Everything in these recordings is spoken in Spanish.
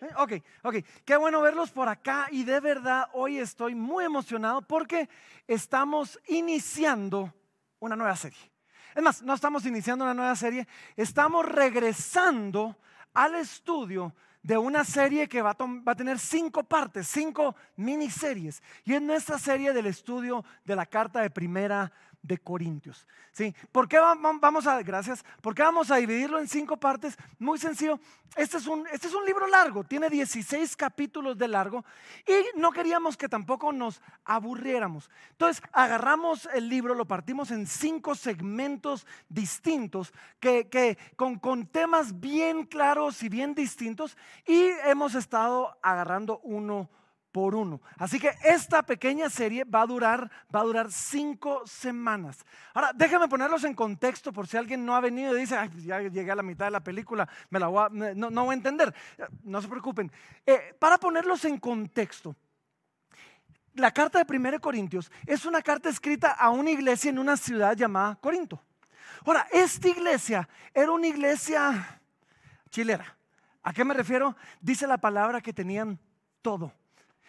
¿Eh? Ok, ok. Qué bueno verlos por acá y de verdad hoy estoy muy emocionado porque estamos iniciando una nueva serie. Es más, no estamos iniciando una nueva serie, estamos regresando al estudio de una serie que va a, tener cinco partes, cinco miniseries. Y es nuestra serie del estudio de la carta de primera de Corintios. ¿sí? ¿Por qué vamos a, gracias, por qué vamos a dividirlo en cinco partes? Muy sencillo, este es, un, este es un libro largo, tiene 16 capítulos de largo y no queríamos que tampoco nos aburriéramos. Entonces agarramos el libro, lo partimos en cinco segmentos distintos que, que con, con temas bien claros y bien distintos y hemos estado agarrando uno por uno. Así que esta pequeña serie va a durar, va a durar cinco semanas. Ahora, déjenme ponerlos en contexto por si alguien no ha venido y dice, Ay, pues ya llegué a la mitad de la película, me la voy a, no, voy a entender. No se preocupen. Eh, para ponerlos en contexto, la carta de 1 Corintios es una carta escrita a una iglesia en una ciudad llamada Corinto. Ahora, esta iglesia era una iglesia chilera. ¿A qué me refiero? Dice la palabra que tenían todo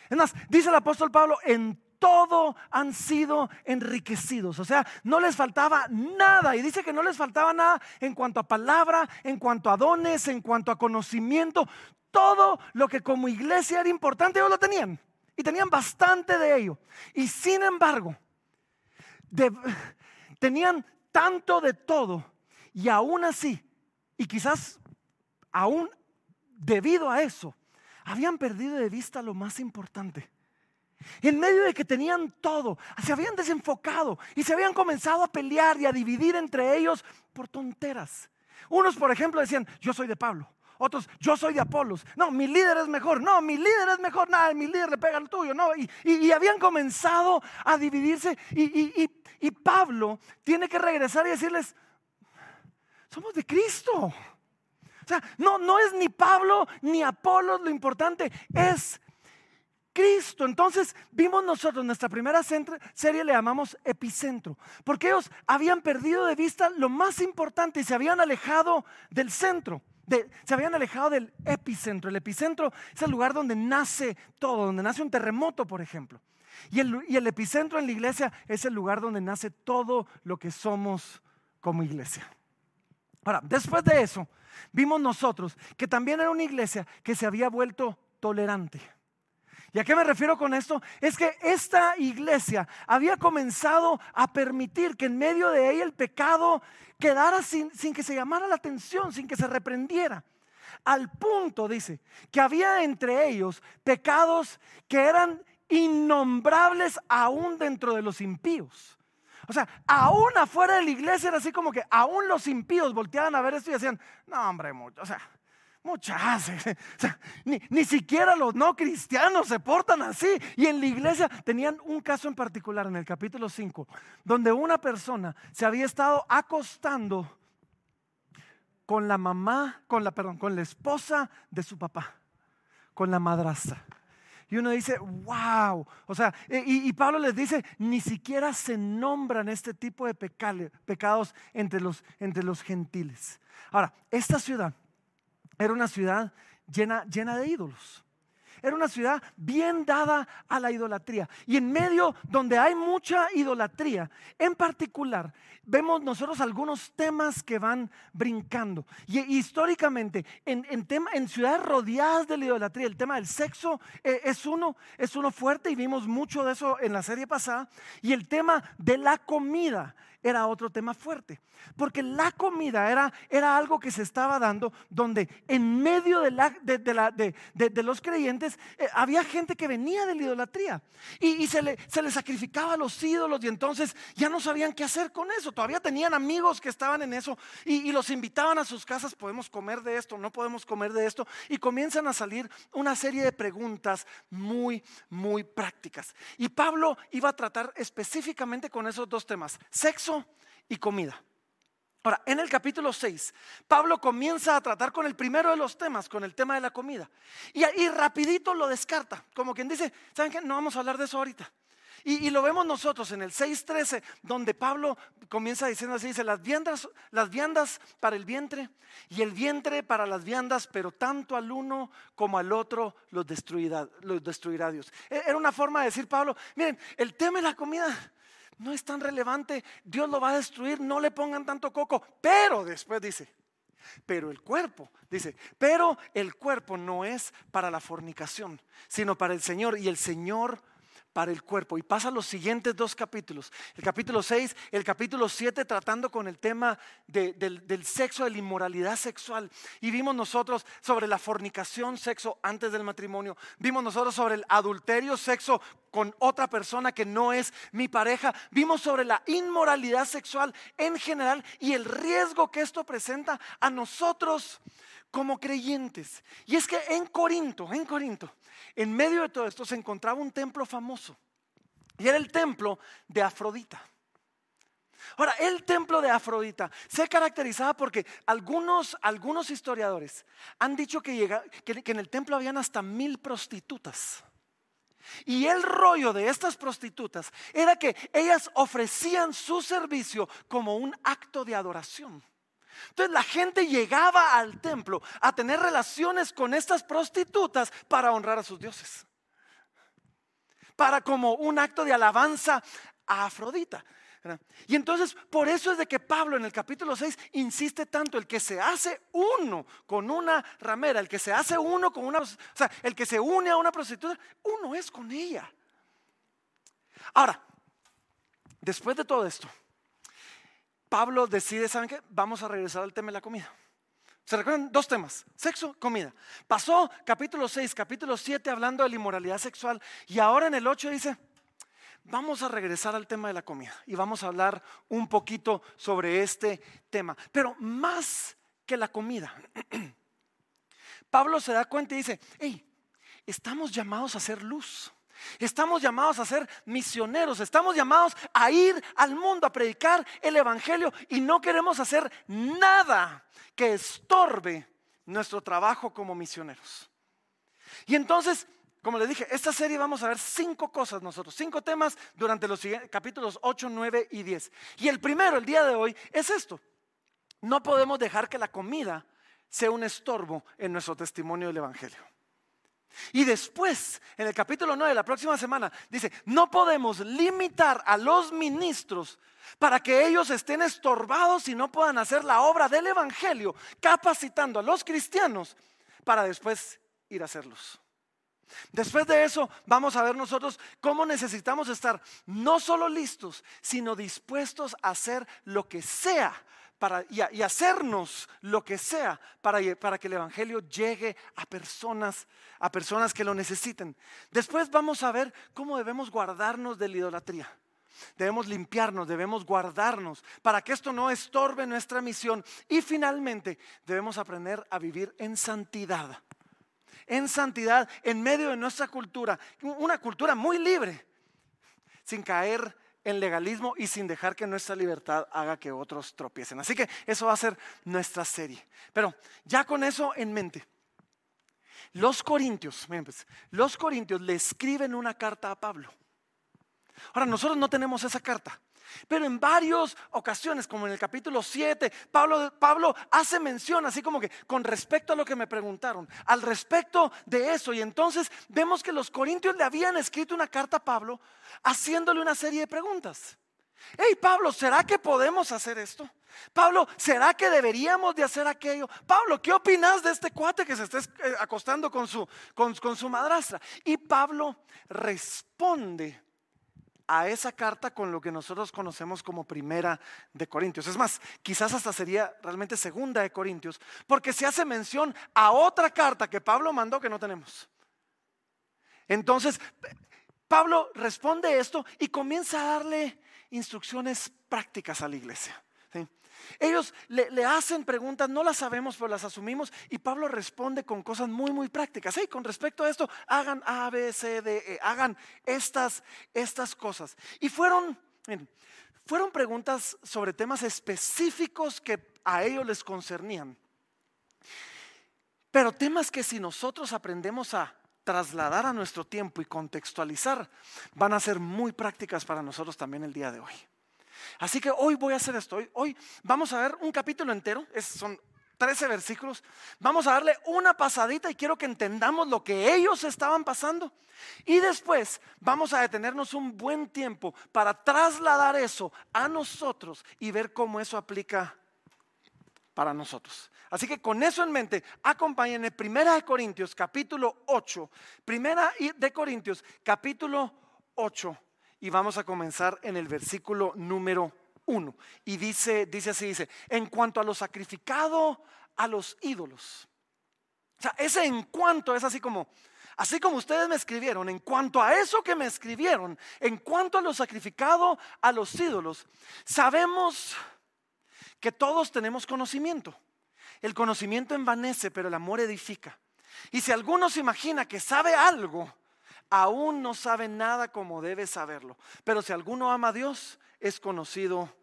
es más, dice el apóstol Pablo, en todo han sido enriquecidos. O sea, no les faltaba nada. Y dice que no les faltaba nada en cuanto a palabra, en cuanto a dones, en cuanto a conocimiento. Todo lo que como iglesia era importante, ellos lo tenían. Y tenían bastante de ello. Y sin embargo, tenían tanto de todo. Y aún así, y quizás aún debido a eso, habían perdido de vista lo más importante. En medio de que tenían todo, se habían desenfocado y se habían comenzado a pelear y a dividir entre ellos por tonteras. Unos, por ejemplo, decían, yo soy de Pablo. Otros, yo soy de Apolos. No, mi líder es mejor. No, mi líder es mejor. Nada, mi líder le pega al tuyo. No, y, habían comenzado a dividirse. y Pablo tiene que regresar y decirles, somos de Cristo. O sea, no, no es ni Pablo ni Apolo lo importante, es Cristo. Entonces vimos nosotros, nuestra primera serie le llamamos epicentro, porque ellos habían perdido de vista lo más importante y se habían alejado del centro. se habían alejado del epicentro. El epicentro es el lugar donde nace todo, donde nace un terremoto, por ejemplo. Y el, y el epicentro en la iglesia es el lugar donde nace todo lo que somos como iglesia. Ahora, después de eso, vimos nosotros que también era una iglesia que se había vuelto tolerante. ¿Y a qué me refiero con esto? Es que esta iglesia había comenzado a permitir que en medio de ella el pecado quedara sin, sin que se llamara la atención, sin que se reprendiera. Al punto, dice, que había entre ellos pecados que eran innombrables aún dentro de los impíos. O sea, aún afuera de la iglesia era así como que aún los impíos volteaban a ver esto y decían, no hombre, o sea, muchas, ni, ni, siquiera los no cristianos se portan así. Y en la iglesia tenían un caso en particular en el capítulo 5, donde una persona se había estado acostando con la mamá, con la, perdón, con la esposa de su papá, con la madrastra. Y uno dice, wow. O sea, y, Pablo les dice, ni siquiera se nombran este tipo de pecados entre los, entre los gentiles. Ahora, esta ciudad era una ciudad llena, llena de ídolos. Era una ciudad bien dada a la idolatría. Y en medio donde hay mucha idolatría, en particular, vemos nosotros algunos temas que van brincando. Y, históricamente, en, en, ciudades rodeadas de la idolatría, el tema del sexo eh, es, uno, es uno fuerte y vimos mucho de eso en la serie pasada. Y el tema de la comida era otro tema fuerte. Porque la comida era, era algo que se estaba dando donde en medio de, la, de, los creyentes eh, había gente que venía de la idolatría y, se, le, se le sacrificaba a los ídolos y entonces ya no sabían qué hacer con eso. Todavía tenían amigos que estaban en eso y los invitaban a sus casas, podemos comer de esto, no podemos comer de esto. Y comienzan a salir una serie de preguntas muy, muy prácticas. Y Pablo iba a tratar específicamente con esos dos temas, sexo y comida. Ahora, en el capítulo 6, Pablo comienza a tratar con el primero de los temas, con el tema de la comida. Y ahí rapidito lo descarta, como quien dice, ¿saben qué? No vamos a hablar de eso ahorita. Y, lo vemos nosotros en el 6.13, donde Pablo comienza diciendo así, dice, las viandas, las viandas para el vientre y el vientre para las viandas, pero tanto al uno como al otro los destruirá, los destruirá Dios. E, era una forma de decir Pablo, miren, el tema de la comida no es tan relevante, Dios lo va a destruir, no le pongan tanto coco, pero después dice, pero el cuerpo, dice, pero el cuerpo no es para la fornicación, sino para el Señor. Y el Señor para el cuerpo. Y pasa los siguientes dos capítulos, el capítulo 6, el capítulo 7, tratando con el tema del, del, sexo, de la inmoralidad sexual. Y vimos nosotros sobre la fornicación, sexo antes del matrimonio. Vimos nosotros sobre el adulterio, sexo con otra persona que no es mi pareja. Vimos sobre la inmoralidad sexual en general y el riesgo que esto presenta a nosotros como creyentes. Y es que en Corinto, en Corinto, en medio de todo esto se encontraba un templo famoso. Y era el templo de Afrodita. Ahora, el templo de Afrodita se caracterizaba porque algunos, algunos historiadores han dicho que, que en el templo habían hasta mil prostitutas. Y el rollo de estas prostitutas era que ellas ofrecían su servicio como un acto de adoración. Entonces la gente llegaba al templo a tener relaciones con estas prostitutas para honrar a sus dioses. Para como un acto de alabanza a Afrodita. Y entonces por eso es de que Pablo en el capítulo 6 insiste tanto, el que se hace uno con una ramera, el que se hace uno con una, o sea, el que se une a una prostituta, uno es con ella. Ahora, después de todo esto, Pablo decide, ¿saben qué? Vamos a regresar al tema de la comida. ¿Se recuerdan? Dos temas, sexo, comida. Pasó capítulo 6, capítulo 7 hablando de la inmoralidad sexual y ahora en el 8 dice, vamos a regresar al tema de la comida y vamos a hablar un poquito sobre este tema. Pero más que la comida, Pablo se da cuenta y dice, hey, estamos llamados a hacer luz. Estamos llamados a ser misioneros, estamos llamados a ir al mundo a predicar el Evangelio y no queremos hacer nada que estorbe nuestro trabajo como misioneros. Y entonces, como les dije, esta serie vamos a ver cinco cosas nosotros, cinco temas durante los capítulos 8, 9 y 10. Y el primero, el día de hoy, es esto. No podemos dejar que la comida sea un estorbo en nuestro testimonio del Evangelio. Y después, en el capítulo 9, la próxima semana, dice, no podemos limitar a los ministros para que ellos estén estorbados y no puedan hacer la obra del Evangelio, capacitando a los cristianos para después ir a hacerlos. Después de eso, vamos a ver nosotros cómo necesitamos estar no solo listos, sino dispuestos a hacer lo que sea y, hacernos lo que sea para, para que el Evangelio llegue a personas, a personas que lo necesiten. Después vamos a ver cómo debemos guardarnos de la idolatría. Debemos limpiarnos, debemos guardarnos para que esto no estorbe nuestra misión. Y finalmente debemos aprender a vivir en santidad. En santidad en medio de nuestra cultura, una cultura muy libre, sin caer en legalismo y sin dejar que nuestra libertad haga que otros tropiecen. Así que eso va a ser nuestra serie. Pero ya con eso en mente, los corintios, pues, los corintios le escriben una carta a Pablo. Ahora, nosotros no tenemos esa carta. Pero en varias ocasiones, como en el capítulo 7, Pablo, Pablo hace mención, así como que con respecto a lo que me preguntaron, al respecto de eso. Y entonces vemos que los corintios le habían escrito una carta a Pablo haciéndole una serie de preguntas. Hey Pablo, ¿será que podemos hacer esto? Pablo, ¿será que deberíamos de hacer aquello? Pablo, ¿qué opinas de este cuate que se está eh, acostando con su, con, con su madrastra? Y Pablo responde a esa carta con lo que nosotros conocemos como primera de Corintios. Es más, quizás hasta sería realmente segunda de Corintios, porque se hace mención a otra carta que Pablo mandó que no tenemos. Entonces, Pablo responde esto y comienza a darle instrucciones prácticas a la iglesia. Ellos le, hacen preguntas, no las sabemos, pero las asumimos. Y Pablo responde con cosas muy, muy prácticas. Hey, con respecto a esto, hagan A, B, C, D, E, hagan estas, estas cosas. Y fueron, fueron preguntas sobre temas específicos que a ellos les concernían. Pero temas que si nosotros aprendemos a trasladar a nuestro tiempo y contextualizar van a ser muy prácticas para nosotros también el día de hoy. Así que hoy voy a hacer esto. Hoy, vamos a ver un capítulo entero, son 13 versículos. Vamos a darle una pasadita y quiero que entendamos lo que ellos estaban pasando. Y después vamos a detenernos un buen tiempo para trasladar eso a nosotros y ver cómo eso aplica para nosotros. Así que con eso en mente, acompáñenme Primera de Corintios capítulo 8. Primera de Corintios capítulo 8 y vamos a comenzar en el versículo número 1. Y dice, dice así, dice, en cuanto a lo sacrificado a los ídolos. O sea, ese en cuanto es así como, así como ustedes me escribieron, en cuanto a eso que me escribieron, en cuanto a lo sacrificado a los ídolos, sabemos que todos tenemos conocimiento. El conocimiento envanece, pero el amor edifica. Y si alguno se imagina que sabe algo, aún no sabe nada como debe saberlo. Pero si alguno ama a Dios, es conocido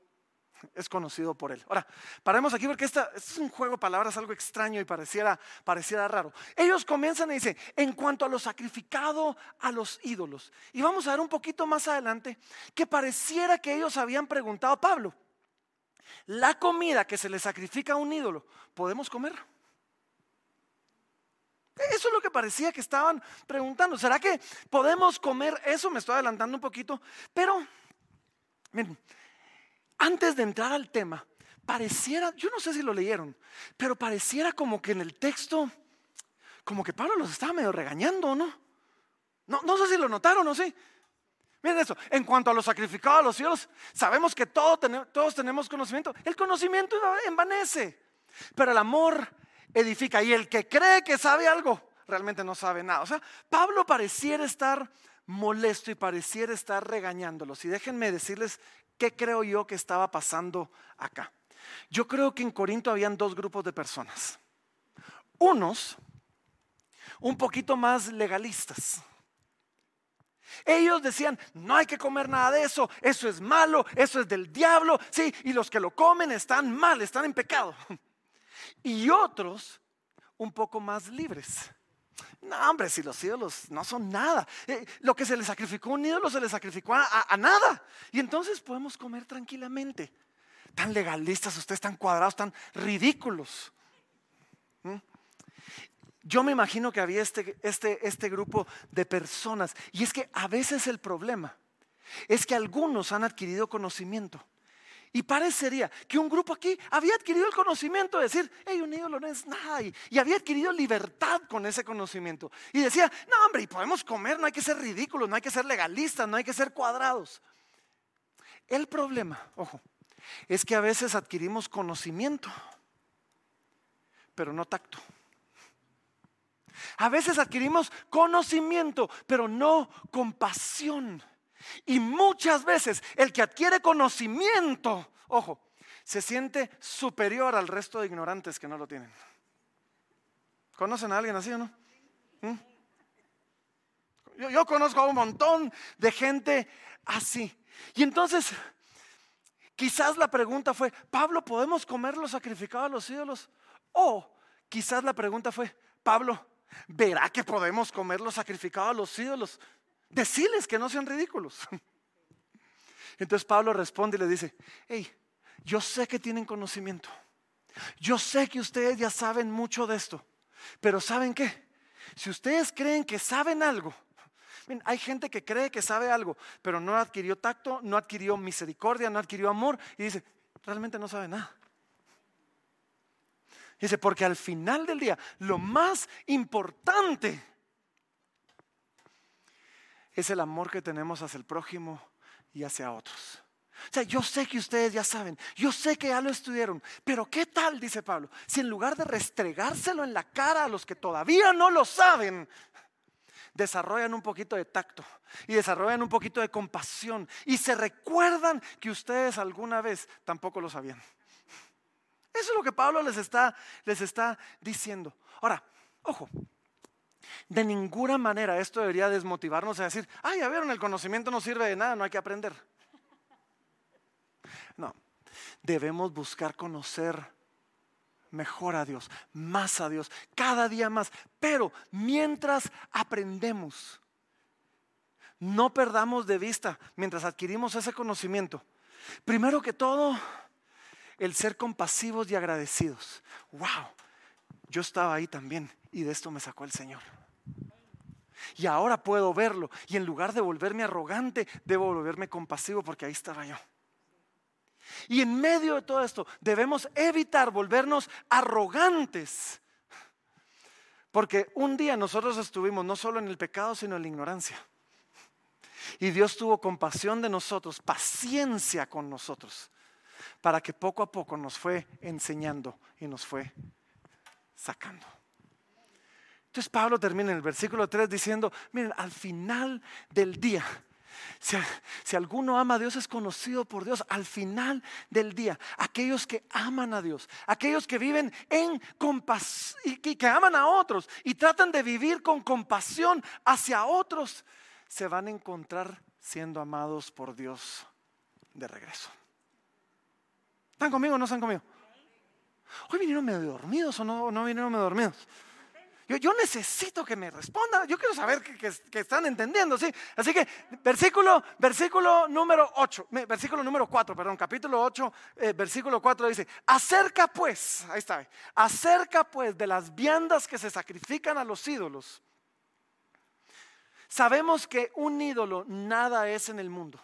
es conocido por él. Ahora, paremos aquí porque este es un juego de palabras algo extraño y pareciera, pareciera raro. Ellos comienzan y dicen, en cuanto a lo sacrificado a los ídolos. Y vamos a ver un poquito más adelante que pareciera que ellos habían preguntado a Pablo, la comida que se le sacrifica a un ídolo, ¿podemos comer? Eso es lo que parecía que estaban preguntando. ¿Será que podemos comer eso? Me estoy adelantando un poquito. Pero, miren, antes de entrar al tema, pareciera, yo no sé si lo leyeron, pero pareciera como que en el texto, como que Pablo los estaba medio regañando, ¿no? No, no sé si lo notaron o sí. Miren eso, en cuanto a los sacrificados a los cielos, sabemos que todos tenemos conocimiento. El conocimiento envanece, pero el amor edifica. Y el que cree que sabe algo, realmente no sabe nada. O sea, Pablo pareciera estar molesto y pareciera estar regañándolos. Y déjenme decirles qué creo yo que estaba pasando acá. Yo creo que en Corinto habían dos grupos de personas. Unos, un poquito más legalistas ellos decían, no hay que comer nada de eso, eso es malo, eso es del diablo, sí, y los que lo comen están mal, están en pecado. Y otros un poco más libres. No, hombre, si los ídolos no son nada. Eh, lo que se le sacrificó a un ídolo se le sacrificó a, nada. Y entonces podemos comer tranquilamente. Tan legalistas, ustedes tan cuadrados, tan ridículos. ¿Mm? Yo me imagino que había este, este, este grupo de personas. Y es que a veces el problema es que algunos han adquirido conocimiento. Y parecería que un grupo aquí había adquirido el conocimiento de decir, hey, un ídolo no es nada. Y, había adquirido libertad con ese conocimiento. Y decía, no, hombre, y podemos comer, no hay que ser ridículos, no hay que ser legalistas, no hay que ser cuadrados. El problema, ojo, es que a veces adquirimos conocimiento, pero no tacto. A veces adquirimos conocimiento, pero no compasión. Y muchas veces el que adquiere conocimiento, ojo, se siente superior al resto de ignorantes que no lo tienen. ¿Conocen a alguien así o no? ¿Mm? Yo, yo, conozco a un montón de gente así. Y entonces, quizás la pregunta fue, Pablo, ¿podemos comer lo sacrificado a los ídolos? O quizás la pregunta fue, Pablo, verá que podemos comer lo sacrificado a los ídolos. Decirles que no sean ridículos. Entonces Pablo responde y le dice, hey, yo sé que tienen conocimiento. Yo sé que ustedes ya saben mucho de esto. Pero ¿saben qué? Si ustedes creen que saben algo, hay gente que cree que sabe algo, pero no adquirió tacto, no adquirió misericordia, no adquirió amor y dice, realmente no sabe nada. Dice, porque al final del día, lo más importante es el amor que tenemos hacia el prójimo y hacia otros. O sea, yo sé que ustedes ya saben, yo sé que ya lo estudiaron, pero ¿qué tal, dice Pablo, si en lugar de restregárselo en la cara a los que todavía no lo saben, desarrollan un poquito de tacto y desarrollan un poquito de compasión y se recuerdan que ustedes alguna vez tampoco lo sabían? Eso es lo que Pablo les está, les está diciendo. Ahora, ojo, de ninguna manera esto debería desmotivarnos a decir, ay, ya vieron, el conocimiento no sirve de nada, no hay que aprender. No, debemos buscar conocer mejor a Dios, más a Dios, cada día más. Pero mientras aprendemos, no perdamos de vista, mientras adquirimos ese conocimiento, primero que todo, el ser compasivos y agradecidos. ¡Wow! Yo estaba ahí también y de esto me sacó el Señor. Y ahora puedo verlo. Y en lugar de volverme arrogante, debo volverme compasivo porque ahí estaba yo. Y en medio de todo esto debemos evitar volvernos arrogantes. Porque un día nosotros estuvimos no solo en el pecado, sino en la ignorancia. Y Dios tuvo compasión de nosotros, paciencia con nosotros, para que poco a poco nos fue enseñando y nos fue sacando. Entonces Pablo termina en el versículo 3 diciendo, miren, al final del día, si, alguno ama a Dios es conocido por Dios al final del día. Aquellos que aman a Dios, aquellos que viven en compasión y que aman a otros y tratan de vivir con compasión hacia otros, se van a encontrar siendo amados por Dios de regreso. ¿Están conmigo o no están conmigo? Hoy vinieron medio dormidos o no, no vinieron medio dormidos. Yo, necesito que me respondan. Yo quiero saber que, están entendiendo, ¿sí? Así que, versículo, versículo número 8, versículo número 4, perdón, capítulo 8, eh, versículo 4 dice, acerca pues, ahí está, acerca pues de las viandas que se sacrifican a los ídolos. Sabemos que un ídolo nada es en el mundo.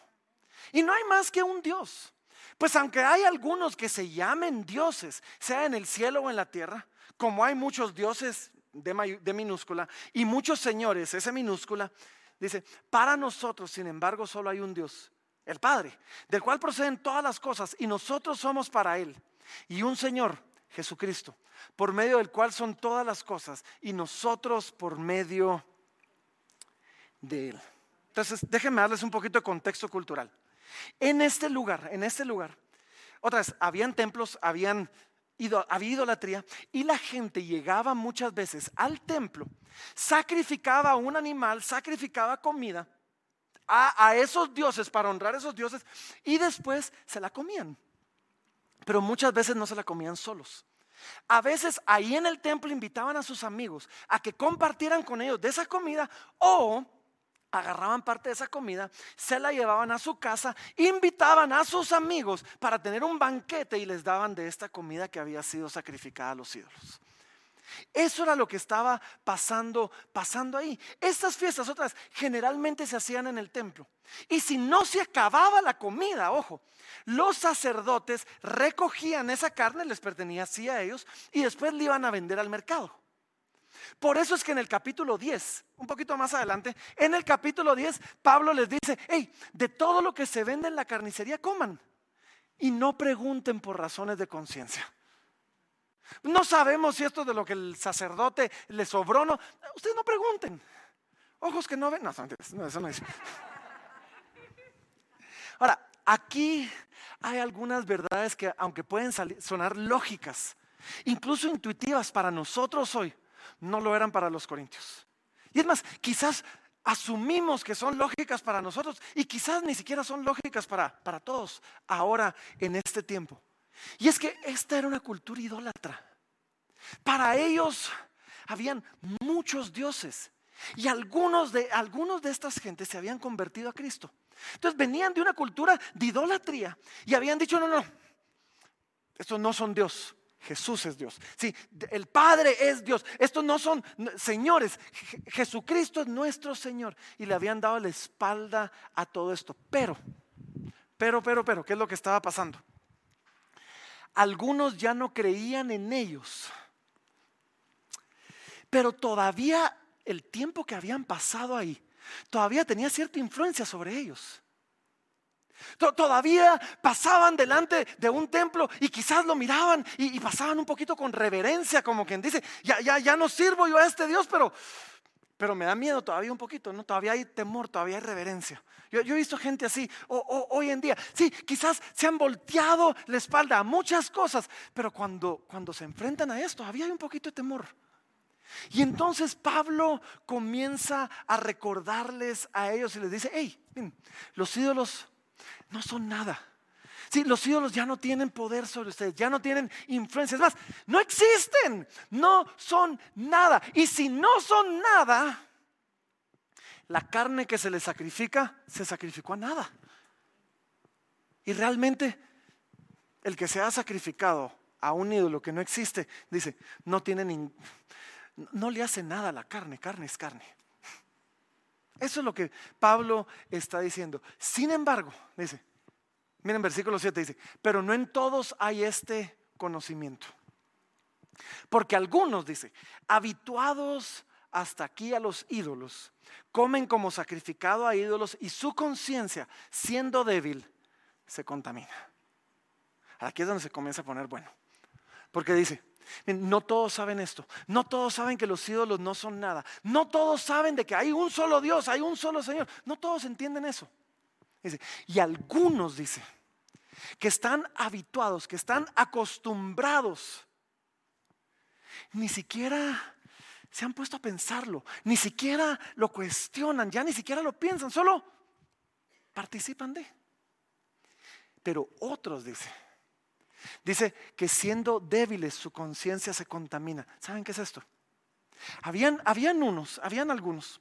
Y no hay más que un Dios. Pues aunque hay algunos que se llamen dioses, sea en el cielo o en la tierra, como hay muchos dioses de, minúscula y muchos señores, ese minúscula, dice, para nosotros, sin embargo, solo hay un Dios, el Padre, del cual proceden todas las cosas y nosotros somos para Él. Y un Señor, Jesucristo, por medio del cual son todas las cosas y nosotros por medio de Él. Entonces, déjenme darles un poquito de contexto cultural. En este lugar, en este lugar, otras, habían templos, habían había idolatría y la gente llegaba muchas veces al templo, sacrificaba un animal, sacrificaba comida a, esos dioses para honrar a esos dioses y después se la comían. Pero muchas veces no se la comían solos. A veces ahí en el templo invitaban a sus amigos a que compartieran con ellos de esa comida o agarraban parte de esa comida, se la llevaban a su casa, invitaban a sus amigos para tener un banquete y les daban de esta comida que había sido sacrificada a los ídolos. Eso era lo que estaba pasando, pasando ahí. Estas fiestas otras generalmente se hacían en el templo. Y si no se acababa la comida, ojo, los sacerdotes recogían esa carne, les pertenecía a ellos, y después le iban a vender al mercado. Por eso es que en el capítulo 10, un poquito más adelante, en el capítulo 10, Pablo les dice, hey, de todo lo que se vende en la carnicería, coman. Y no pregunten por razones de conciencia. No sabemos si esto de lo que el sacerdote le sobró, no. Ustedes no pregunten. Ojos que no ven. No, no eso no es. Ahora, aquí hay algunas verdades que, aunque pueden sonar lógicas, incluso intuitivas para nosotros hoy, no lo eran para los corintios. Y es más, quizás asumimos que son lógicas para nosotros y quizás ni siquiera son lógicas para, para todos ahora en este tiempo. Y es que esta era una cultura idólatra. Para ellos habían muchos dioses y algunos de, algunos de estas gentes se habían convertido a Cristo. Entonces venían de una cultura de idolatría y habían dicho, no, no, estos no son Dios. Jesús es Dios. Sí, el Padre es Dios. Estos no son señores. Jesucristo es nuestro Señor. Y le habían dado la espalda a todo esto. Pero, pero, pero, pero, ¿qué es lo que estaba pasando? Algunos ya no creían en ellos. Pero todavía el tiempo que habían pasado ahí, todavía tenía cierta influencia sobre ellos. Todavía pasaban delante de un templo y quizás lo miraban y, pasaban un poquito con reverencia, como quien dice, ya, ya, ya no sirvo yo a este Dios, pero, pero me da miedo todavía un poquito, ¿no? Todavía hay temor, todavía hay reverencia. Yo, he visto gente así hoy en día. Sí, quizás se han volteado la espalda a muchas cosas, pero cuando, cuando se enfrentan a esto, todavía hay un poquito de temor. Y entonces Pablo comienza a recordarles a ellos y les dice, hey, los ídolos no son nada. Sí, los ídolos ya no tienen poder sobre ustedes, ya no tienen influencia. Es más, no existen, no son nada. Y si no son nada, la carne que se les sacrifica se sacrificó a nada. Y realmente el que se ha sacrificado a un ídolo que no existe, dice, no tiene no le hace nada a la carne, carne es carne. Eso es lo que Pablo está diciendo. Sin embargo, dice, miren versículo 7 dice, pero no en todos hay este conocimiento. Porque algunos, dice, habituados hasta aquí a los ídolos, comen como sacrificado a ídolos y su conciencia, siendo débil, se contamina. Aquí es donde se comienza a poner bueno. Porque dice, no todos saben esto, no todos saben que los ídolos no son nada, no todos saben de que hay un solo Dios, hay un solo Señor, no todos entienden eso. Y algunos, dice, que están habituados, que están acostumbrados, ni siquiera se han puesto a pensarlo, ni siquiera lo cuestionan, ya ni siquiera lo piensan, solo participan de. Pero otros, dice, dice que siendo débiles su conciencia se contamina. ¿Saben qué es esto? Habían, habían unos, habían algunos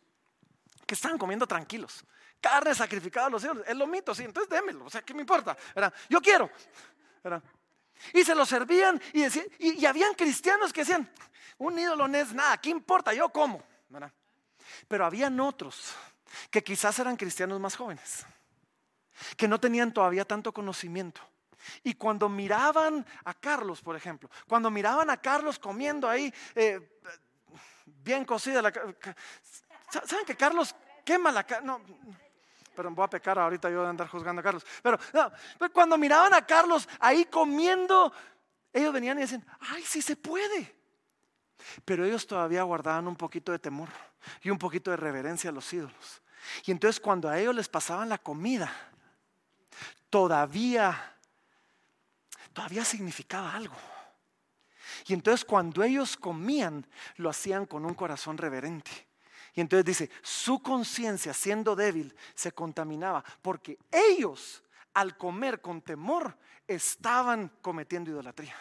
que estaban comiendo tranquilos. Carne sacrificada a los dioses, es lo mito, sí, entonces démelo, o sea, ¿qué me importa? Yo quiero. Y se lo servían y, decían, y, habían cristianos que decían, un ídolo no es nada, ¿qué importa? Yo como. Pero habían otros que quizás eran cristianos más jóvenes que no tenían todavía tanto conocimiento. Y cuando miraban a Carlos, por ejemplo, cuando miraban a Carlos comiendo ahí eh, bien cocida ¿Saben que Carlos quema la carne? No, pero voy a pecar ahorita yo de andar juzgando a Carlos. Pero, cuando miraban a Carlos ahí comiendo, ellos venían y decían, ay, sí se puede. Pero ellos todavía guardaban un poquito de temor y un poquito de reverencia a los ídolos. Y entonces cuando a ellos les pasaban la comida, todavía, todavía significaba algo. Y entonces cuando ellos comían, lo hacían con un corazón reverente. Y entonces dice, su conciencia siendo débil se contaminaba porque ellos al comer con temor estaban cometiendo idolatría.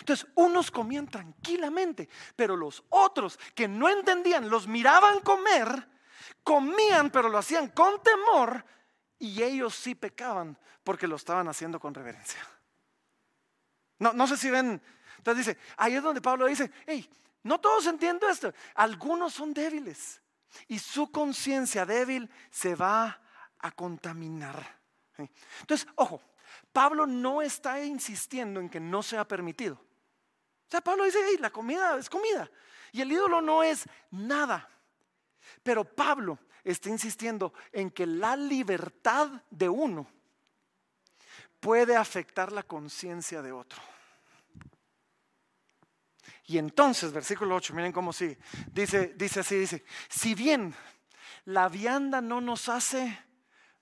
Entonces, unos comían tranquilamente, pero los otros que no entendían, los miraban comer, comían, pero lo hacían con temor y ellos sí pecaban porque lo estaban haciendo con reverencia. No, no sé si ven. Entonces dice, ahí es donde Pablo dice, hey, no todos entienden esto. Algunos son débiles y su conciencia débil se va a contaminar. Entonces, ojo, Pablo no está insistiendo en que no sea permitido. O sea, Pablo dice, hey, la comida es comida y el ídolo no es nada. Pero Pablo está insistiendo en que la libertad de uno puede afectar la conciencia de otro. Y entonces, versículo 8, miren cómo sigue. Dice, dice así, dice, si bien la vianda no nos hace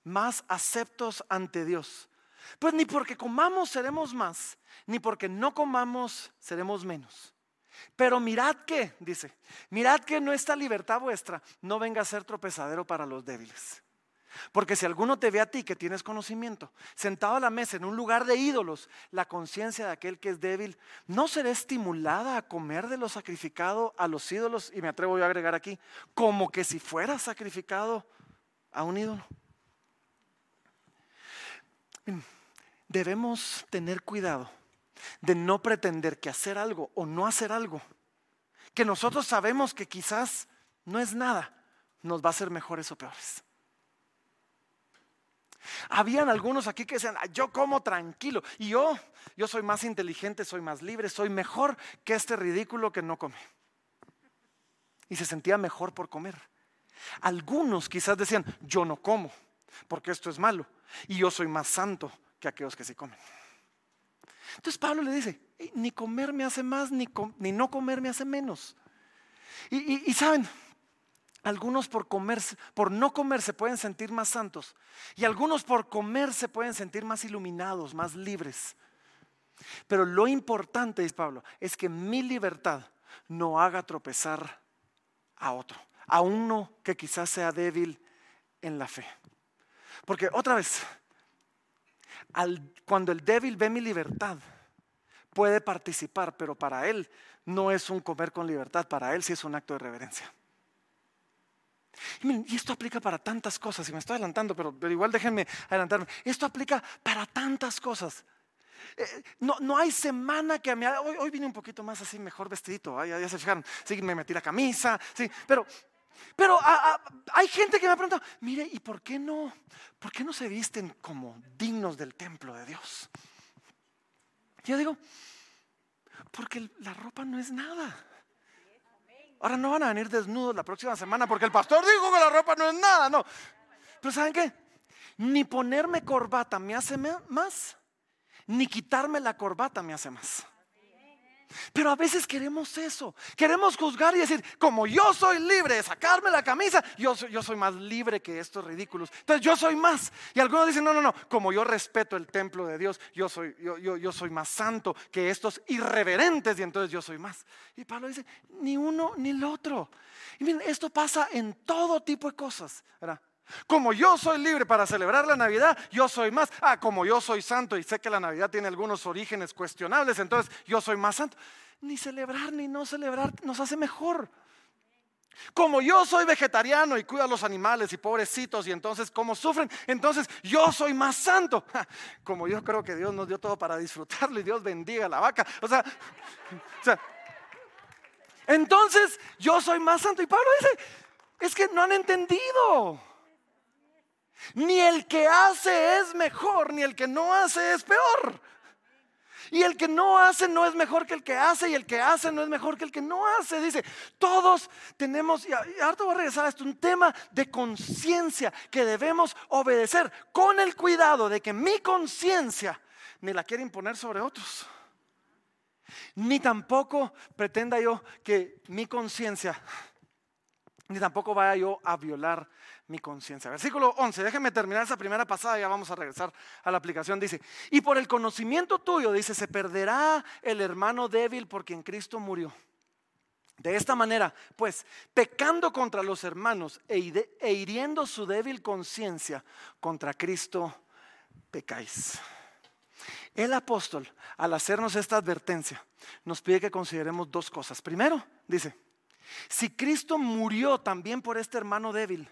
más aceptos ante Dios, pues ni porque comamos seremos más, ni porque no comamos seremos menos. Pero mirad que, dice, mirad que nuestra libertad vuestra no venga a ser tropezadero para los débiles. Porque si alguno te ve a ti que tienes conocimiento, sentado a la mesa en un lugar de ídolos, la conciencia de aquel que es débil no será estimulada a comer de lo sacrificado a los ídolos, y me atrevo yo a agregar aquí, como que si fuera sacrificado a un ídolo. Debemos tener cuidado de no pretender que hacer algo o no hacer algo, que nosotros sabemos que quizás no es nada, nos va a hacer mejores o peores. Habían algunos aquí que decían, yo como tranquilo y yo, yo soy más inteligente, soy más libre, soy mejor que este ridículo que no come. Y se sentía mejor por comer. Algunos quizás decían, yo no como, porque esto es malo, y yo soy más santo que aquellos que sí comen. Entonces Pablo le dice, ni comer me hace más, ni, no comer me hace menos. Y, saben, algunos por comer, por no comer se pueden sentir más santos y algunos por comer se pueden sentir más iluminados, más libres. Pero lo importante, dice Pablo, es que mi libertad no haga tropezar a otro, a uno que quizás sea débil en la fe. Porque otra vez, cuando el débil ve mi libertad, puede participar, pero para él no es un comer con libertad, para él sí es un acto de reverencia. Y, esto aplica para tantas cosas, y me estoy adelantando, pero, igual déjenme adelantarme. Esto aplica para tantas cosas. Eh, no, hay semana que me... Hoy, hoy vine un poquito más así, mejor vestidito, ya, se fijaron. Sí, me metí la camisa, sí, pero, pero hay gente que me ha preguntado, mire, ¿y por qué no, por qué no se visten como dignos del templo de Dios? Yo digo, porque la ropa no es nada. Ahora no van a venir desnudos la próxima semana porque el pastor dijo que la ropa no es nada, no. Pero ¿saben qué? Ni ponerme corbata me hace más, ni quitarme la corbata me hace más. Pero a veces queremos eso. Queremos juzgar y decir, como yo soy libre de sacarme la camisa, yo soy, más libre que estos ridículos. Entonces yo soy más. Y algunos dicen, no, no, no, como yo respeto el templo de Dios, yo soy, yo, soy más santo que estos irreverentes y entonces yo soy más. Y Pablo dice, ni uno ni el otro. Y miren, esto pasa en todo tipo de cosas. ¿verdad? Como yo soy libre para celebrar la Navidad, yo soy más. Ah, como yo soy santo y sé que la Navidad tiene algunos orígenes cuestionables, entonces yo soy más santo. Ni celebrar ni no celebrar nos hace mejor. Como yo soy vegetariano y cuido a los animales y pobrecitos y entonces como sufren, entonces yo soy más santo. Como yo creo que Dios nos dio todo para disfrutarlo y Dios bendiga a la vaca. O sea, o sea entonces yo soy más santo. Y Pablo dice, es que no han entendido. Ni el que hace es mejor, ni el que no hace es peor. Y el que no hace no es mejor que el que hace, y el que hace no es mejor que el que no hace. Dice, todos tenemos, y ahora voy a regresar a esto, un tema de conciencia que debemos obedecer con el cuidado de que mi conciencia ni la quiere imponer sobre otros. Ni tampoco pretenda yo que mi conciencia, ni tampoco vaya yo a violar mi conciencia. Versículo 11, déjenme terminar esa primera pasada, ya vamos a regresar a la aplicación. Dice, y por el conocimiento tuyo, dice, se perderá el hermano débil por quien Cristo murió. De esta manera, pues, pecando contra los hermanos e, e hiriendo su débil conciencia, contra Cristo pecáis. El apóstol, al hacernos esta advertencia, nos pide que consideremos dos cosas. Primero, dice, si Cristo murió también por este hermano débil,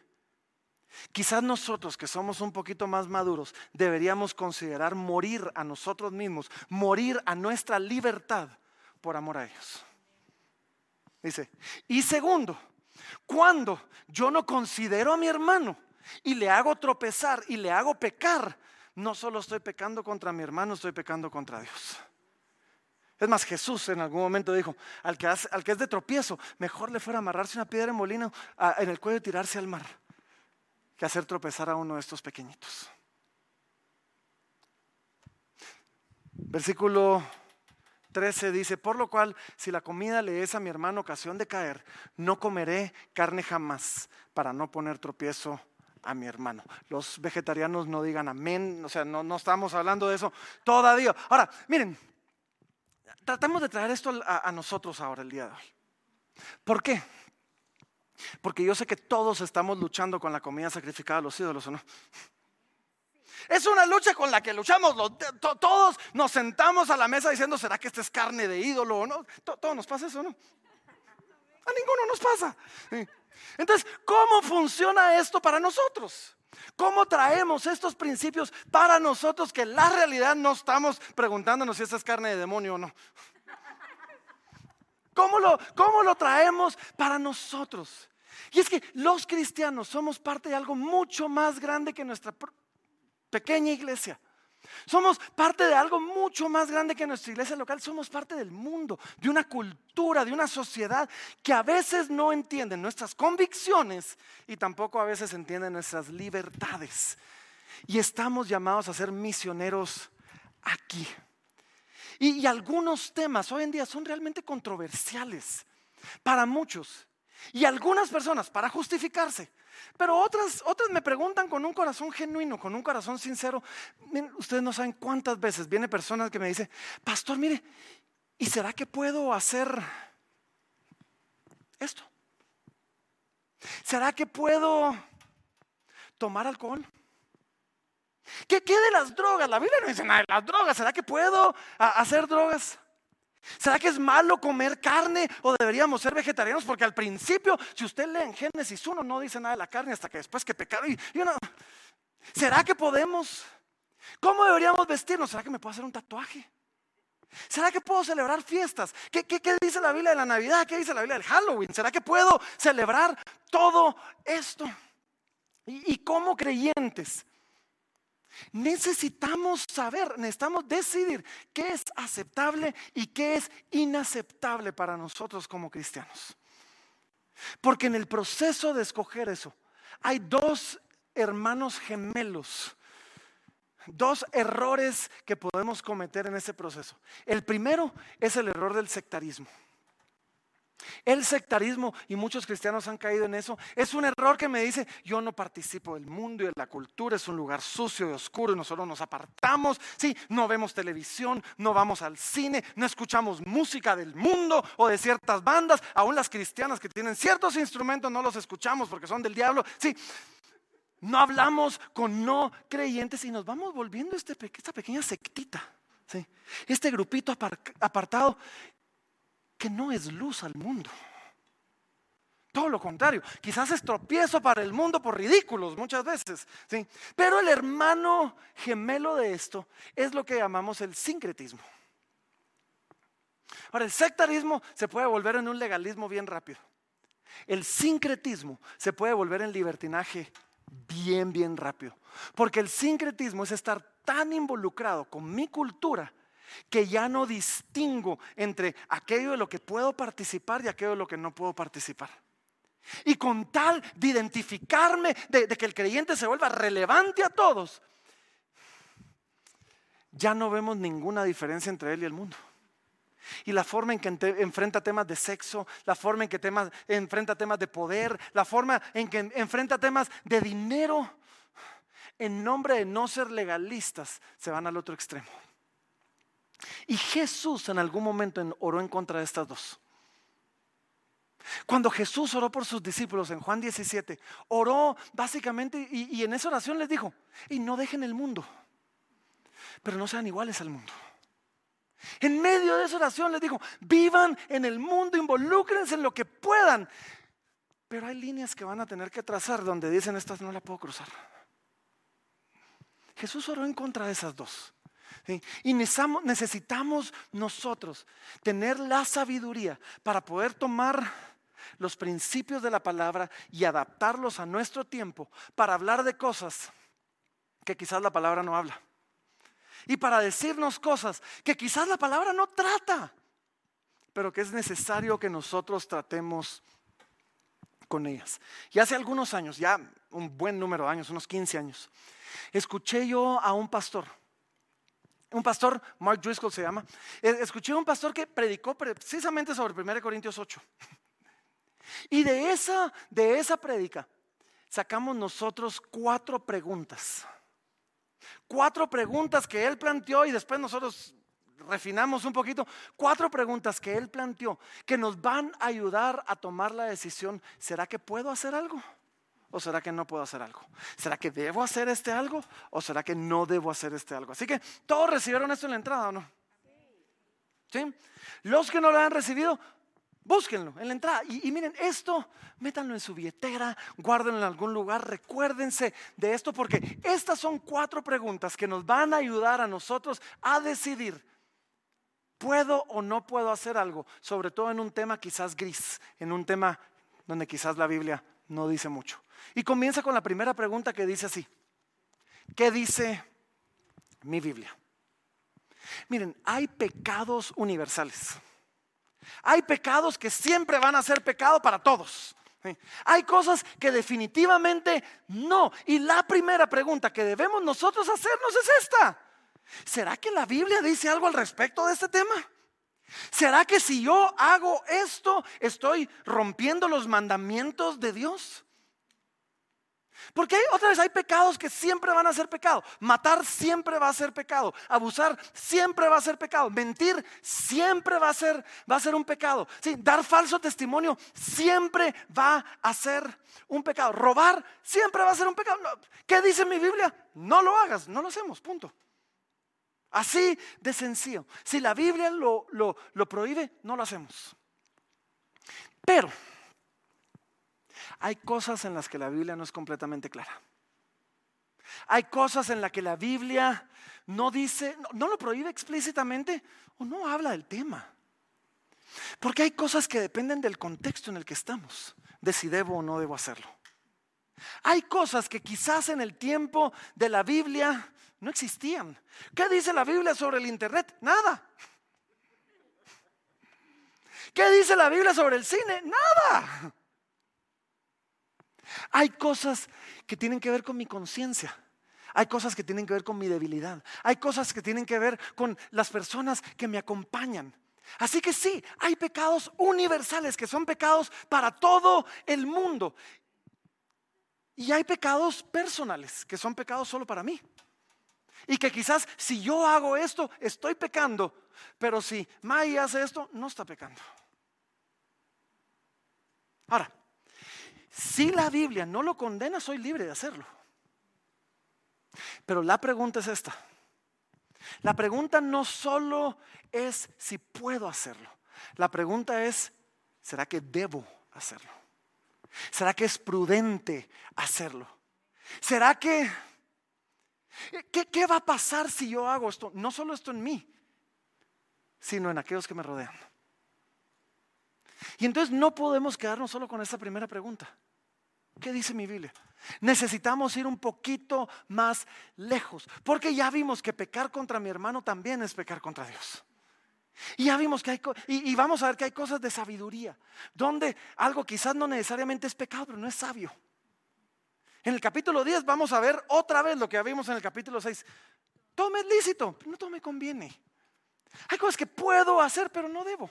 Quizás nosotros que somos un poquito más maduros deberíamos considerar morir a nosotros mismos, morir a nuestra libertad por amor a ellos. Dice, y segundo, cuando yo no considero a mi hermano y le hago tropezar y le hago pecar, no solo estoy pecando contra mi hermano, estoy pecando contra Dios. Es más, Jesús en algún momento dijo, al que, al que es de tropiezo, mejor le fuera amarrarse una piedra en molino en el cuello y tirarse al mar que hacer tropezar a uno de estos pequeñitos. Versículo 13 dice, por lo cual, si la comida le es a mi hermano ocasión de caer, no comeré carne jamás para no poner tropiezo a mi hermano. Los vegetarianos no digan amén, o sea, no, estamos hablando de eso todavía. Ahora, miren, tratamos de traer esto a nosotros ahora, el día de hoy. ¿Por qué? Porque yo sé que todos estamos luchando con la comida sacrificada a los ídolos, ¿o no? Es una lucha con la que luchamos. todos nos sentamos a la mesa diciendo, ¿será que esta es carne de ídolo o no? Todo nos pasa eso, ¿no? A ninguno nos pasa. Entonces, ¿cómo funciona esto para nosotros? ¿Cómo traemos estos principios para nosotros que la realidad no estamos preguntándonos si esta es carne de demonio o no? ¿Cómo lo, cómo lo traemos para nosotros? Y es que los cristianos somos parte de algo mucho más grande que nuestra pequeña iglesia. Somos parte de algo mucho más grande que nuestra iglesia local. Somos parte del mundo, de una cultura, de una sociedad que a veces no entiende nuestras convicciones y tampoco a veces entiende nuestras libertades. Y estamos llamados a ser misioneros aquí. Y, y algunos temas hoy en día son realmente controversiales para muchos. Y algunas personas para justificarse. Pero otras, otras me preguntan con un corazón genuino, con un corazón sincero. ustedes no saben cuántas veces viene personas que me dicen, pastor, mire, ¿y será que puedo hacer esto? ¿Será que puedo tomar alcohol? ¿Qué, ¿Qué de las drogas? La Biblia no dice nada de las drogas. ¿Será que puedo hacer drogas? ¿Será que es malo comer carne o deberíamos ser vegetarianos? Porque al principio, si usted lee en Génesis 1, no dice nada de la carne hasta que después que pecaron. Y, ¿Será que podemos? ¿Cómo deberíamos vestirnos? ¿Será que me puedo hacer un tatuaje? ¿Será que puedo celebrar fiestas? ¿Qué, dice la Biblia de la Navidad? ¿Qué dice la Biblia del Halloween? ¿Será que puedo celebrar todo esto? Y, y como creyentes, necesitamos saber, necesitamos decidir qué es aceptable y qué es inaceptable para nosotros como cristianos. Porque en el proceso de escoger eso, hay dos hermanos gemelos dos errores que podemos cometer en ese proceso. El primero es el error del sectarismo. El sectarismo, y muchos cristianos han caído en eso, es un error que me dice, yo no participo del mundo y de la cultura, es un lugar sucio y oscuro y nosotros nos apartamos, sí, no vemos televisión, no vamos al cine, no escuchamos música del mundo o de ciertas bandas, aún las cristianas que tienen ciertos instrumentos no los escuchamos porque son del diablo, sí, no hablamos con no creyentes y nos vamos volviendo este, esta pequeña sectita. Este grupito apartado que no es luz al mundo. Todo lo contrario, quizás es tropiezo para el mundo por ridículos muchas veces. ¿sí? Pero el hermano gemelo de esto es lo que llamamos el sincretismo. Ahora, el sectarismo se puede volver en un legalismo bien rápido. El sincretismo se puede volver en libertinaje bien, bien rápido. Porque el sincretismo es estar tan involucrado con mi cultura que ya no distingo entre aquello de lo que puedo participar y aquello de lo que no puedo participar. Y con tal de identificarme, de, que el creyente se vuelva relevante a todos, ya no vemos ninguna diferencia entre él y el mundo. Y la forma en que enfrenta temas de sexo, la forma en que enfrenta temas de poder, la forma en que enfrenta temas de dinero, en nombre de no ser legalistas, se van al otro extremo. Y Jesús en algún momento oró en contra de estas dos. Cuando Jesús oró por sus discípulos en Juan 17, oró básicamente y, en esa oración les dijo, y no dejen el mundo, pero no sean iguales al mundo. En medio de esa oración les dijo, vivan en el mundo, involúcrense en lo que puedan. Pero hay líneas que van a tener que trazar donde dicen, estas no la puedo cruzar. Jesús oró en contra de esas dos. Y necesitamos nosotros tener la sabiduría para poder tomar los principios de la palabra y adaptarlos a nuestro tiempo para hablar de cosas que quizás la palabra no habla y para decirnos cosas que quizás la palabra no trata, pero que es necesario que nosotros tratemos con ellas. Y hace algunos años, ya un buen número de años, unos 15 años, escuché yo a un pastor, un pastor, Mark Driscoll se llama, eh, escuché a un pastor que predicó precisamente sobre 1 Corintios 8. Y de esa, de esa predica sacamos nosotros cuatro preguntas Cuatro preguntas que él planteó y después nosotros refinamos un poquito. Cuatro preguntas que él planteó que nos van a ayudar a tomar la decisión. ¿Será que puedo hacer algo? ¿O será que no puedo hacer algo? ¿Será que debo hacer este algo? ¿O será que no debo hacer este algo? Así que todos recibieron esto en la entrada, ¿o no? ¿Sí? Los que no lo han recibido, Búsquenlo en la entrada. Y, miren, esto, métanlo en su billetera, guárdenlo en algún lugar, recuérdense de esto, porque estas son cuatro preguntas que nos van a ayudar a nosotros a decidir, ¿puedo o no puedo hacer algo? Sobre todo en un tema quizás gris, en un tema donde quizás la Biblia no dice mucho. Y comienza con la primera pregunta que dice así, ¿qué dice mi Biblia? Miren, hay pecados universales. Hay pecados que siempre van a ser pecado para todos. Hay cosas que definitivamente no. Y la primera pregunta que debemos nosotros hacernos es esta. ¿Será que la Biblia dice algo al respecto de este tema? ¿Será que si yo hago esto estoy rompiendo los mandamientos de Dios? Porque otra vez hay pecados que siempre van a ser pecado. Matar siempre va a ser pecado. Abusar siempre va a ser pecado. Mentir siempre va a ser, va a ser un pecado. Dar falso testimonio siempre va a ser un pecado. Robar siempre va a ser un pecado. ¿Qué dice mi Biblia? No lo hagas, no lo hacemos, punto. Así de sencillo. Si la Biblia lo, lo, lo prohíbe, no lo hacemos. Pero hay cosas en las que la Biblia no es completamente clara. Hay cosas en las que la Biblia no dice, no, lo prohíbe explícitamente o no habla del tema. Porque hay cosas que dependen del contexto en el que estamos, de si debo o no debo hacerlo. Hay cosas que quizás en el tiempo de la Biblia no existían. ¿Qué dice la Biblia sobre el Internet? Nada. ¿Qué dice la Biblia sobre el cine? Nada. Hay cosas que tienen que ver con mi conciencia. Hay cosas que tienen que ver con mi debilidad. Hay cosas que tienen que ver con las personas que me acompañan. Así que sí, hay pecados universales que son pecados para todo el mundo. Y hay pecados personales que son pecados solo para mí. Y que quizás si yo hago esto, estoy pecando. Pero si May hace esto, no está pecando. Ahora, si la Biblia no lo condena, soy libre de hacerlo. Pero la pregunta es esta. La pregunta no solo es si puedo hacerlo. La pregunta es, ¿será que debo hacerlo? ¿Será que es prudente hacerlo? ¿Será que... ¿Qué, qué va a pasar si yo hago esto? No solo esto en mí, sino en aquellos que me rodean. Y entonces no podemos quedarnos solo con esta primera pregunta. ¿Qué dice mi Biblia? Necesitamos ir un poquito más lejos, porque ya vimos que pecar contra mi hermano también es pecar contra Dios. Y ya vimos que hay, y, vamos a ver que hay cosas de sabiduría, donde algo quizás no necesariamente es pecado, pero no es sabio. En el capítulo 10 vamos a ver otra vez lo que vimos en el capítulo 6. Tome lícito, pero no tome conviene. Hay cosas que puedo hacer, pero no debo.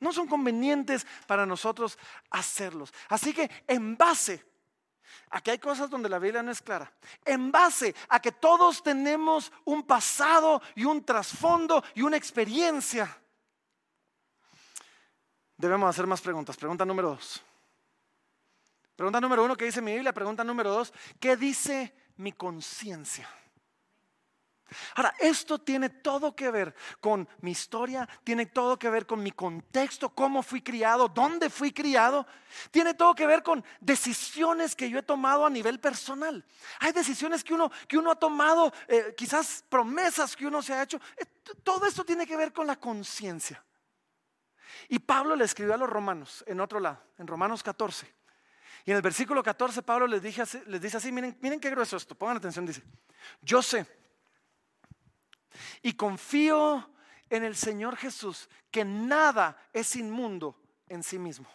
No son convenientes para nosotros hacerlos. Así que en base, aquí hay cosas donde la Biblia no es clara, en base a que todos tenemos un pasado y un trasfondo y una experiencia, debemos hacer más preguntas. Pregunta número dos. Pregunta número uno, ¿qué dice mi Biblia? Pregunta número dos, ¿qué dice mi conciencia? Ahora, esto tiene todo que ver con mi historia, tiene todo que ver con mi contexto, cómo fui criado, dónde fui criado, tiene todo que ver con decisiones que yo he tomado a nivel personal. Hay decisiones que uno, que uno ha tomado, eh, quizás promesas que uno se ha hecho. Eh, todo esto tiene que ver con la conciencia. Y Pablo le escribió a los romanos en otro lado, en Romanos 14. Y en el versículo 14 Pablo les, les dice así, miren, miren qué grueso esto, pongan atención, dice, yo sé y confío en el Señor Jesús, que nada es inmundo en sí mismo.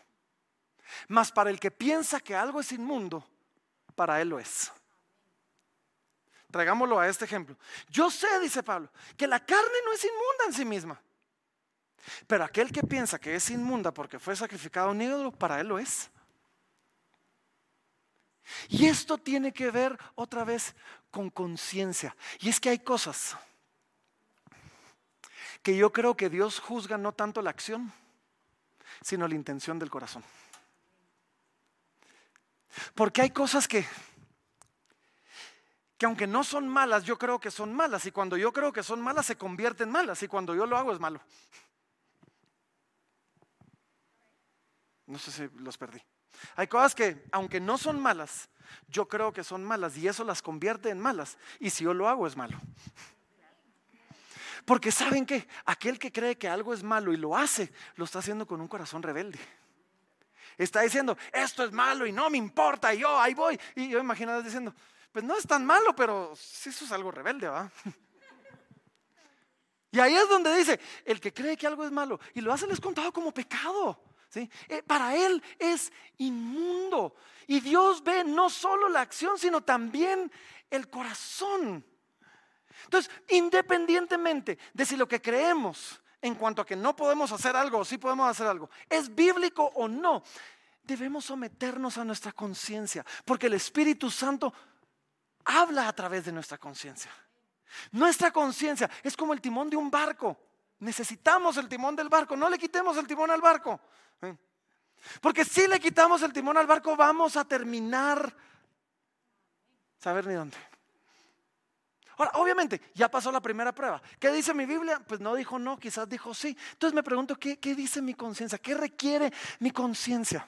Mas para el que piensa que algo es inmundo, para él lo es. Traigámoslo a este ejemplo. Yo sé, dice Pablo, que la carne no es inmunda en sí misma. Pero aquel que piensa que es inmunda porque fue sacrificado un ídolo, para él lo es. Y esto tiene que ver otra vez con conciencia. Y es que hay cosas que yo creo que Dios juzga no tanto la acción, sino la intención del corazón. Porque hay cosas que, que aunque no son malas, yo creo que son malas. Y cuando yo creo que son malas, se convierten en malas. Y cuando yo lo hago es malo. No sé si los perdí. Hay cosas que, aunque no son malas, yo creo que son malas. Y eso las convierte en malas. Y si yo lo hago es malo. Porque saben que aquel que cree que algo es malo y lo hace, lo está haciendo con un corazón rebelde. Está diciendo, esto es malo y no me importa, y yo ahí voy. Y yo imagino diciendo, pues no es tan malo, pero sí eso es algo rebelde, ¿va? Y ahí es donde dice, el que cree que algo es malo y lo hace, les contado como pecado. ¿sí? Eh, para él es inmundo. Y Dios ve no solo la acción, sino también el corazón. Entonces, independientemente de si lo que creemos en cuanto a que no podemos hacer algo o sí podemos hacer algo, es bíblico o no, debemos someternos a nuestra conciencia, porque el Espíritu Santo habla a través de nuestra conciencia. Nuestra conciencia es como el timón de un barco. Necesitamos el timón del barco, no le quitemos el timón al barco. Porque si le quitamos el timón al barco, vamos a terminar, saber ni dónde. Ahora, obviamente, ya pasó la primera prueba. ¿Qué dice mi Biblia? Pues no dijo no, quizás dijo sí. Entonces me pregunto, ¿qué, dice mi conciencia? ¿Qué requiere mi conciencia?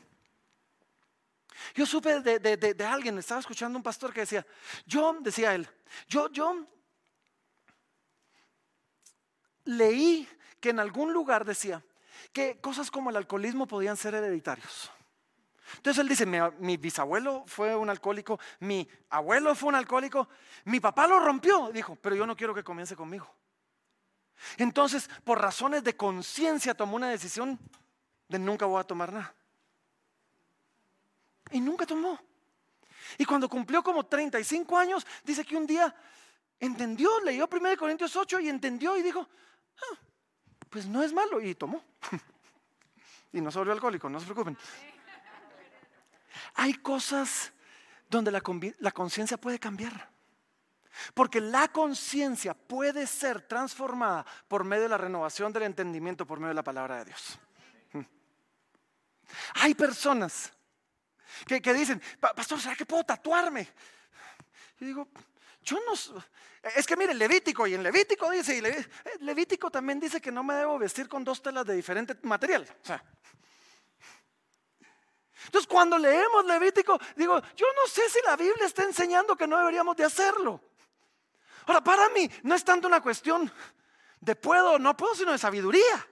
Yo supe de, de, alguien, estaba escuchando un pastor que decía, yo, decía él, yo, yo leí que en algún lugar decía que cosas como el alcoholismo podían ser hereditarios. Entonces él dice, mi, bisabuelo fue un alcohólico, mi abuelo fue un alcohólico, mi papá lo rompió, dijo, pero yo no quiero que comience conmigo. Entonces, por razones de conciencia, tomó una decisión de nunca voy a tomar nada. Y nunca tomó. Y cuando cumplió como 35 años, dice que un día entendió, leyó 1 Corintios 8 y entendió y dijo, ah, pues no es malo. Y tomó. y no se volvió alcohólico, no se preocupen. Hay cosas donde la, conciencia puede cambiar. Porque la conciencia puede ser transformada por medio de la renovación del entendimiento, por medio de la palabra de Dios. Hay personas que, dicen, pastor, ¿será que puedo tatuarme? Y digo, yo no... Es que mire, Levítico, y en Levítico dice, y eh, Levítico también dice que no me debo vestir con dos telas de diferente material. Entonces cuando leemos Levítico, digo, yo no sé si la Biblia está enseñando que no deberíamos de hacerlo. Ahora, para mí no es tanto una cuestión de puedo o no puedo, sino de sabiduría.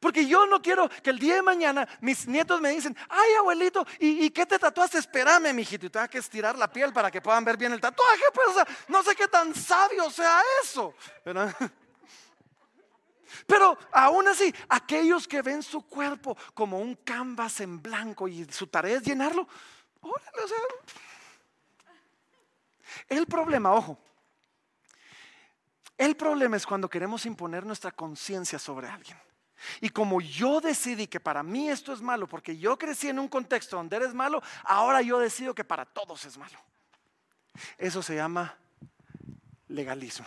Porque yo no quiero que el día de mañana mis nietos me dicen, ay abuelito, ¿y, qué te tatuaste? Espérame, mijito, y tengo que estirar la piel para que puedan ver bien el tatuaje. Pues, no sé qué tan sabio sea eso. Pero aún así, aquellos que ven su cuerpo como un canvas en blanco y su tarea es llenarlo, órale, o sea. El problema, ojo, el problema es cuando queremos imponer nuestra conciencia sobre alguien. Y como yo decidí que para mí esto es malo, porque yo crecí en un contexto donde eres malo, ahora yo decido que para todos es malo. Eso se llama legalismo.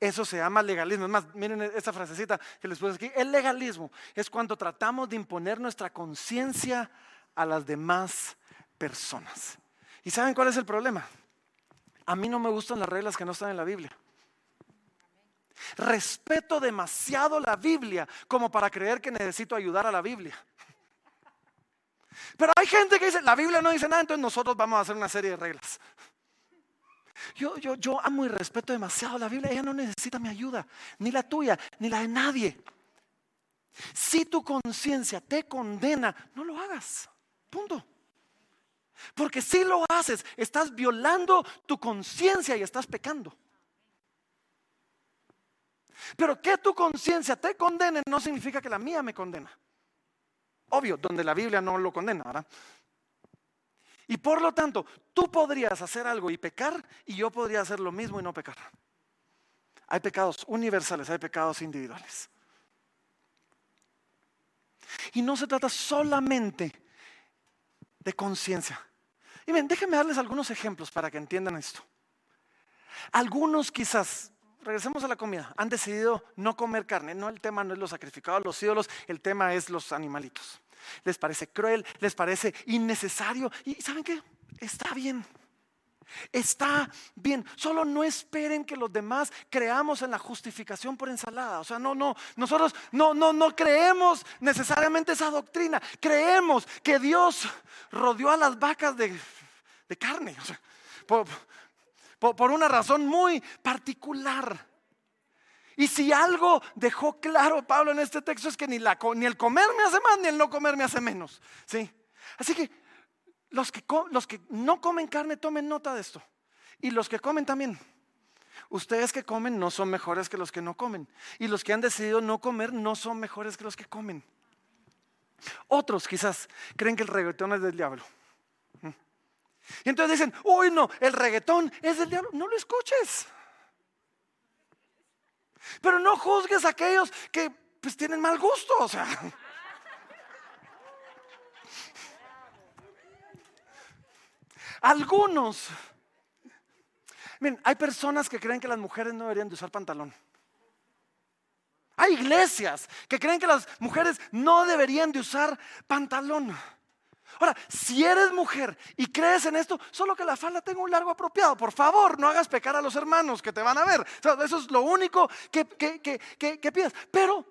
Eso se llama legalismo. Es más, miren esta frasecita que les puse aquí. El legalismo es cuando tratamos de imponer nuestra conciencia a las demás personas. ¿Y saben cuál es el problema? A mí no me gustan las reglas que no están en la Biblia. Respeto demasiado la Biblia como para creer que necesito ayudar a la Biblia. Pero hay gente que dice, la Biblia no dice nada, entonces nosotros vamos a hacer una serie de reglas. Yo, yo, yo amo y respeto demasiado la Biblia, ella no necesita mi ayuda, ni la tuya, ni la de nadie. Si tu conciencia te condena, no lo hagas. Punto. Porque si lo haces, estás violando tu conciencia y estás pecando. Pero que tu conciencia te condene no significa que la mía me condena. Obvio, donde la Biblia no lo condena, ¿verdad? Y por lo tanto, tú podrías hacer algo y pecar y yo podría hacer lo mismo y no pecar. Hay pecados universales, hay pecados individuales. Y no se trata solamente de conciencia. Y ven, déjenme darles algunos ejemplos para que entiendan esto. Algunos quizás regresemos a la comida. Han decidido no comer carne. No, el tema no es los sacrificados, los ídolos, el tema es los animalitos. Les parece cruel, les parece innecesario. Y ¿saben qué? Está bien. Está bien, solo no esperen que los demás creamos en la justificación por ensalada. O sea, no, no, nosotros no, no, no creemos necesariamente esa doctrina. Creemos que Dios rodeó a las vacas de, carne. O sea, por, una razón muy particular. Y si algo dejó claro Pablo en este texto es que ni, el comer me hace más, ni el no comer me hace menos. ¿sí? Así que los, que los que no comen carne, tomen nota de esto. Y los que comen también. Ustedes que comen no son mejores que los que no comen. Y los que han decidido no comer no son mejores que los que comen. Otros quizás creen que el reggaetón es del diablo. Y entonces dicen, uy, no, el reggaetón es del diablo. No lo escuches. Pero no juzgues a aquellos que pues tienen mal gusto, o sea. Algunos. Miren, hay personas que creen que las mujeres no deberían de usar pantalón. Hay iglesias que creen que las mujeres no deberían de usar pantalón. Ahora, si eres mujer y crees en esto, solo que la falda tenga un largo apropiado. Por favor, no hagas pecar a los hermanos que te van a ver. eso es lo único que, que, pidas. Pero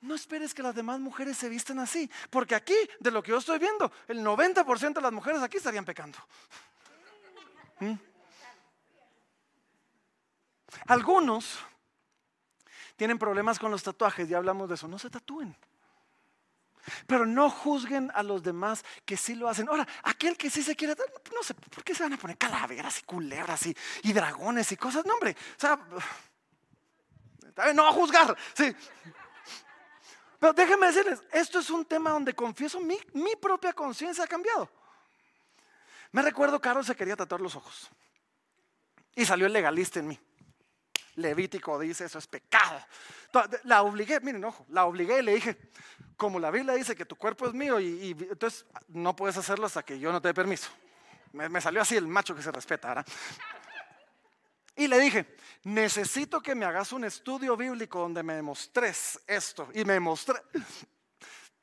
no esperes que las demás mujeres se visten así. Porque aquí, de lo que yo estoy viendo, el 90% de las mujeres aquí estarían pecando. ¿Mm? Algunos tienen problemas con los tatuajes, ya hablamos de eso. No se tatúen. Pero no juzguen a los demás que sí lo hacen. Ahora, aquel que sí se quiere, no sé, ¿por qué se van a poner calaveras y culebras y, dragones y cosas? No, hombre, o sea, no a juzgar, sí. Pero déjenme decirles, esto es un tema donde confieso mi, mi propia conciencia ha cambiado. Me recuerdo, Carlos se quería tatuar los ojos. Y salió el legalista en mí. Levítico dice, eso es pecado. La obligué, miren, ojo, la obligué y le dije, como la Biblia dice que tu cuerpo es mío y, entonces no puedes hacerlo hasta que yo no te dé permiso. Me, salió así el macho que se respeta, ¿verdad? Y le dije, necesito que me hagas un estudio bíblico donde me demostres esto. Y me mostré.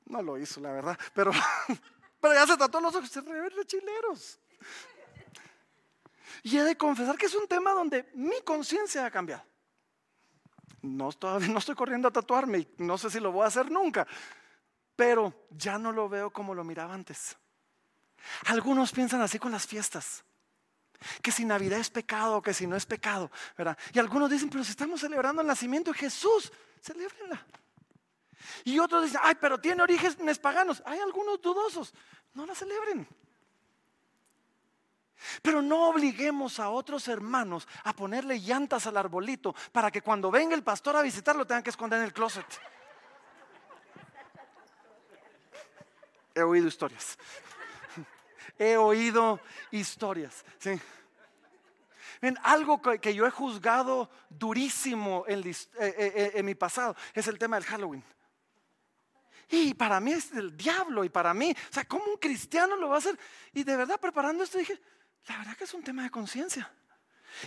No lo hizo, la verdad, pero, pero ya se trató los ojos, se chileros. Y he de confesar que es un tema donde mi conciencia ha cambiado. No, todavía no estoy corriendo a tatuarme y no sé si lo voy a hacer nunca pero ya no lo veo como lo miraba antes. Algunos piensan así con las fiestas, que si Navidad es pecado, que si no es pecado, ¿verdad? Y algunos dicen, pero si estamos celebrando el nacimiento de Jesús, celebrenla. Y otros dicen, ay, pero tiene orígenes paganos. Hay algunos dudosos, no la celebren. Pero no obliguemos a otros hermanos a ponerle llantas al arbolito para que cuando venga el pastor a visitarlo tengan que esconder en el closet. He oído historias. He oído historias. ¿sí? algo que yo he juzgado durísimo en, eh, eh, eh, en, mi pasado es el tema del Halloween. Y para mí es del diablo y para mí, o sea, ¿cómo un cristiano lo va a hacer? Y de verdad preparando esto dije, la verdad que es un tema de conciencia.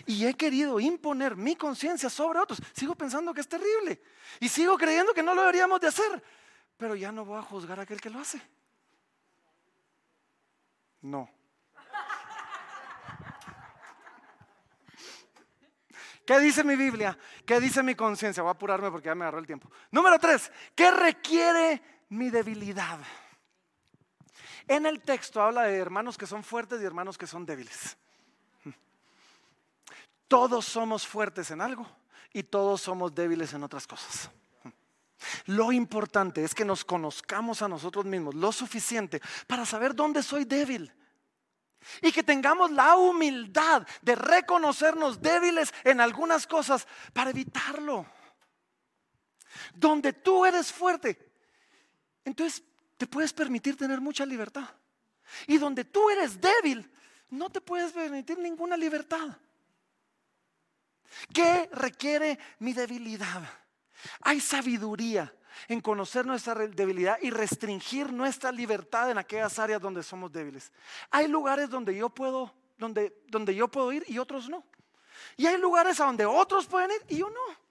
Y he querido imponer mi conciencia sobre otros. Sigo pensando que es terrible. Y sigo creyendo que no lo deberíamos de hacer. Pero ya no voy a juzgar a aquel que lo hace. No. ¿Qué dice mi Biblia? ¿Qué dice mi conciencia? Voy a apurarme porque ya me agarró el tiempo. Número tres, ¿qué requiere mi debilidad? En el texto habla de hermanos que son fuertes y hermanos que son débiles. Todos somos fuertes en algo y todos somos débiles en otras cosas. Lo importante es que nos conozcamos a nosotros mismos lo suficiente para saber dónde soy débil. Y que tengamos la humildad de reconocernos débiles en algunas cosas para evitarlo. Donde tú eres fuerte, entonces te puedes permitir tener mucha libertad. Y donde tú eres débil, no te puedes permitir ninguna libertad. ¿Qué requiere mi debilidad? Hay sabiduría en conocer nuestra debilidad y restringir nuestra libertad en aquellas áreas donde somos débiles. Hay lugares donde yo puedo, donde, donde yo puedo ir y otros no. Y hay lugares a donde otros pueden ir y yo no.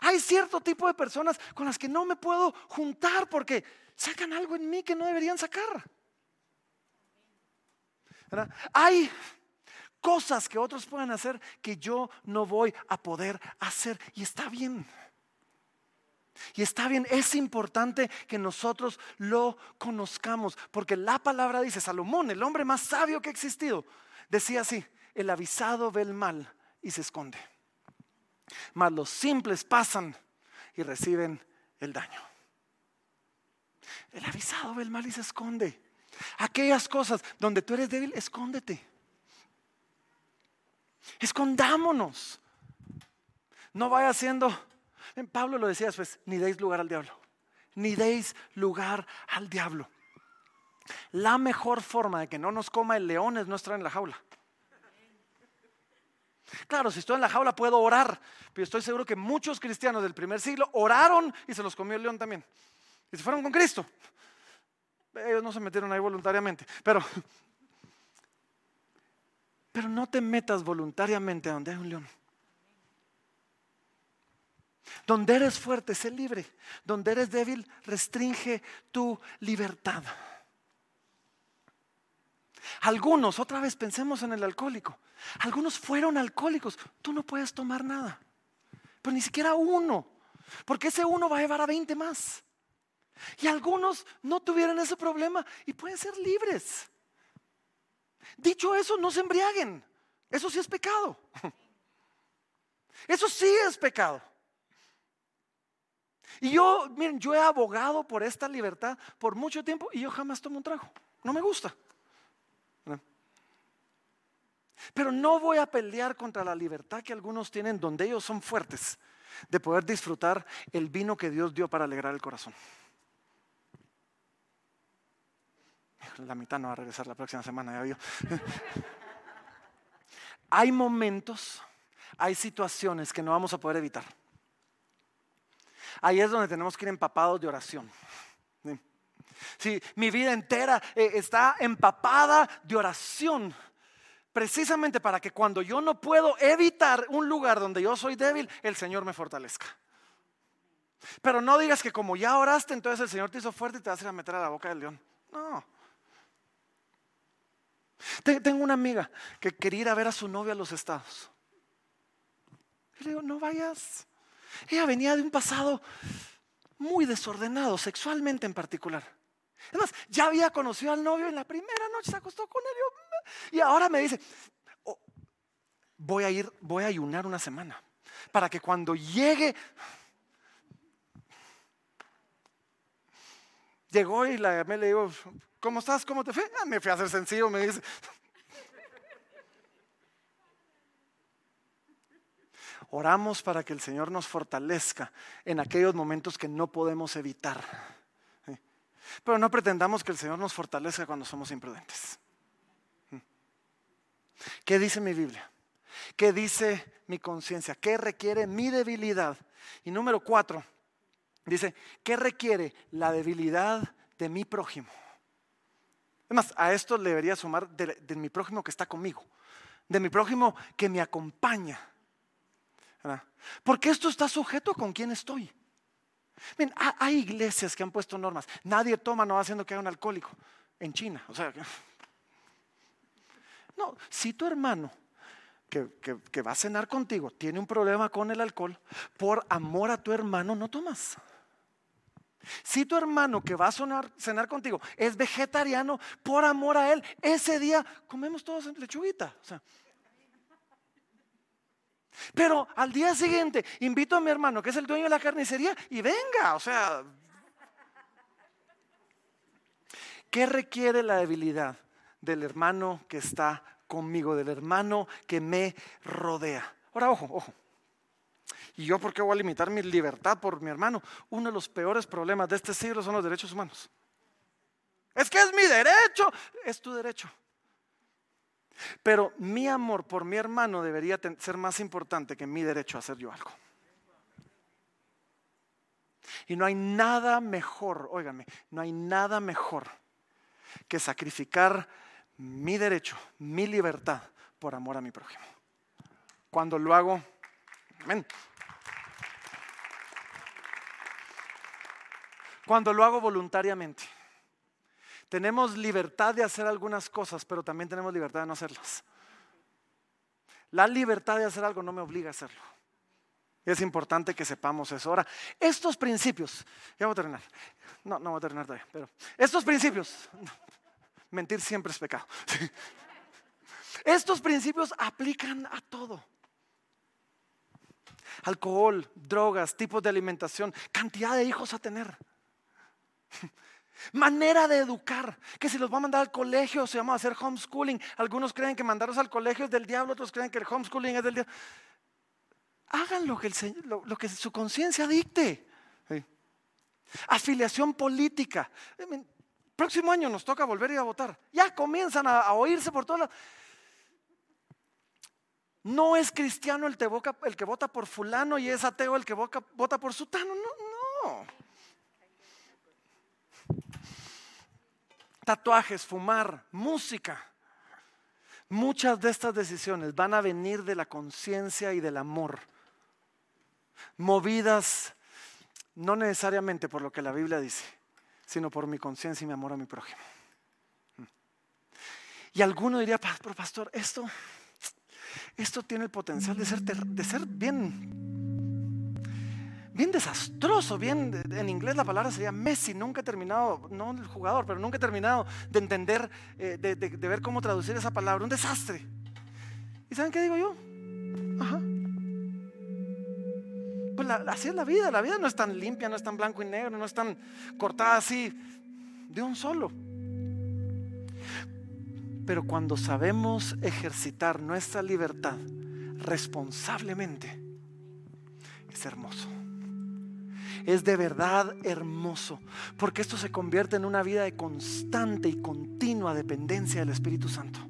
Hay cierto tipo de personas con las que no me puedo juntar porque sacan algo en mí que no deberían sacar. Hay cosas que otros pueden hacer que yo no voy a poder hacer. Y está bien. Y está bien, es importante que nosotros lo conozcamos, porque la palabra dice, Salomón, el hombre más sabio que ha existido, decía así, el avisado ve el mal y se esconde, mas los simples pasan y reciben el daño. El avisado ve el mal y se esconde. Aquellas cosas donde tú eres débil, escóndete. Escondámonos. No vaya siendo, Pablo lo decía después, ni deis lugar al diablo. Ni deis lugar al diablo. La mejor forma de que no nos coma el león es no estar en la jaula. Claro, si estoy en la jaula puedo orar, pero estoy seguro que muchos cristianos del primer siglo oraron y se los comió el león también. Y se fueron con Cristo. Ellos no se metieron ahí voluntariamente, pero Pero no te metas voluntariamente a donde hay un león. Donde eres fuerte, sé libre. Donde eres débil, restringe tu libertad. Algunos, otra vez pensemos en el alcohólico. Algunos fueron alcohólicos. Tú no puedes tomar nada. Pero ni siquiera uno. Porque ese uno va a llevar a 20 más. Y algunos no tuvieron ese problema y pueden ser libres. Dicho eso, no se embriaguen. Eso sí es pecado. Eso sí es pecado. Y yo, miren, yo he abogado por esta libertad por mucho tiempo y yo jamás tomo un trago. No me gusta. Pero no voy a pelear contra la libertad que algunos tienen donde ellos son fuertes de poder disfrutar el vino que Dios dio para alegrar el corazón. La mitad no va a regresar la próxima semana, ya vio. hay momentos, hay situaciones que no vamos a poder evitar. Ahí es donde tenemos que ir empapados de oración. Si mi vida entera eh, está empapada de oración, precisamente para que cuando yo no puedo evitar un lugar donde yo soy débil, el Señor me fortalezca. Pero no digas que como ya oraste, entonces el Señor te hizo fuerte y te vas a ir a meter a la boca del león. No. Tengo una amiga que quería ir a ver a su novio a los estados. Y le digo, no vayas. Ella venía de un pasado muy desordenado, sexualmente en particular. Además, ya había conocido al novio en la primera noche, se acostó con él. Y ahora me dice, oh, voy a ir, voy a ayunar una semana para que cuando llegue... Llegó y la me le digo, ¿cómo estás? ¿Cómo te fue? Ah, me fui a hacer sencillo, me dice. Oramos para que el Señor nos fortalezca en aquellos momentos que no podemos evitar. Pero no pretendamos que el Señor nos fortalezca cuando somos imprudentes. ¿Qué dice mi Biblia? ¿Qué dice mi conciencia? ¿Qué requiere mi debilidad? Y número cuatro, dice, ¿qué requiere la debilidad de mi prójimo? Además, a esto le debería sumar de, mi prójimo que está conmigo, de mi prójimo que me acompaña. Porque esto está sujeto con quién estoy. hay iglesias que han puesto normas. Nadie toma no haciendo que haya un alcohólico en China. O sea, no, si tu hermano que, va a cenar contigo tiene un problema con el alcohol, por amor a tu hermano no tomas. Si tu hermano que va a cenar contigo es vegetariano, por amor a él, ese día comemos todos lechuguita. pero al día siguiente invito a mi hermano, que es el dueño de la carnicería, y venga, o sea, ¿qué requiere la debilidad? del hermano que está conmigo, del hermano que me rodea. Ahora, ojo, ojo. ¿Y yo por qué voy a limitar mi libertad por mi hermano? Uno de los peores problemas de este siglo son los derechos humanos. Es que es mi derecho, es tu derecho. Pero mi amor por mi hermano debería ser más importante que mi derecho a hacer yo algo. Y no hay nada mejor, óigame, no hay nada mejor que sacrificar mi derecho, mi libertad por amor a mi prójimo. Cuando lo hago, amén. Cuando lo hago voluntariamente. Tenemos libertad de hacer algunas cosas, pero también tenemos libertad de no hacerlas. La libertad de hacer algo no me obliga a hacerlo. Es importante que sepamos eso. Ahora, estos principios, ya voy a terminar. No, no voy a terminar todavía, pero estos principios, mentir siempre es pecado. Estos principios aplican a todo. Alcohol, drogas, tipos de alimentación, cantidad de hijos a tener. Manera de educar, que si los va a mandar al colegio se llama hacer homeschooling. Algunos creen que mandarlos al colegio es del diablo, otros creen que el homeschooling es del diablo. Hagan lo que, lo que su conciencia dicte. Afiliación política próximo año nos toca volver a ir a votar. Ya comienzan a, oírse por todas. No es cristiano el, el, que vota por fulano y es ateo el que vota por sutano. No, no. Tatuajes, fumar, música. Muchas de estas decisiones van a venir de la conciencia y del amor, movidas no necesariamente por lo que la Biblia dice, sino por mi conciencia y mi amor a mi prójimo. Y alguno diría, pero pastor, esto, esto tiene el potencial de ser, de ser bien, bien desastroso, bien, en inglés la palabra sería Messi, nunca he terminado, no el jugador, pero nunca he terminado de entender, eh, de, de ver cómo traducir esa palabra, un desastre. ¿Y saben qué digo yo? Ajá. Pues así es la vida, la vida no es tan limpia, no es tan blanco y negro, no es tan cortada así de un solo. Pero cuando sabemos ejercitar nuestra libertad responsablemente, es hermoso. Es de verdad hermoso, porque esto se convierte en una vida de constante y continua dependencia del Espíritu Santo.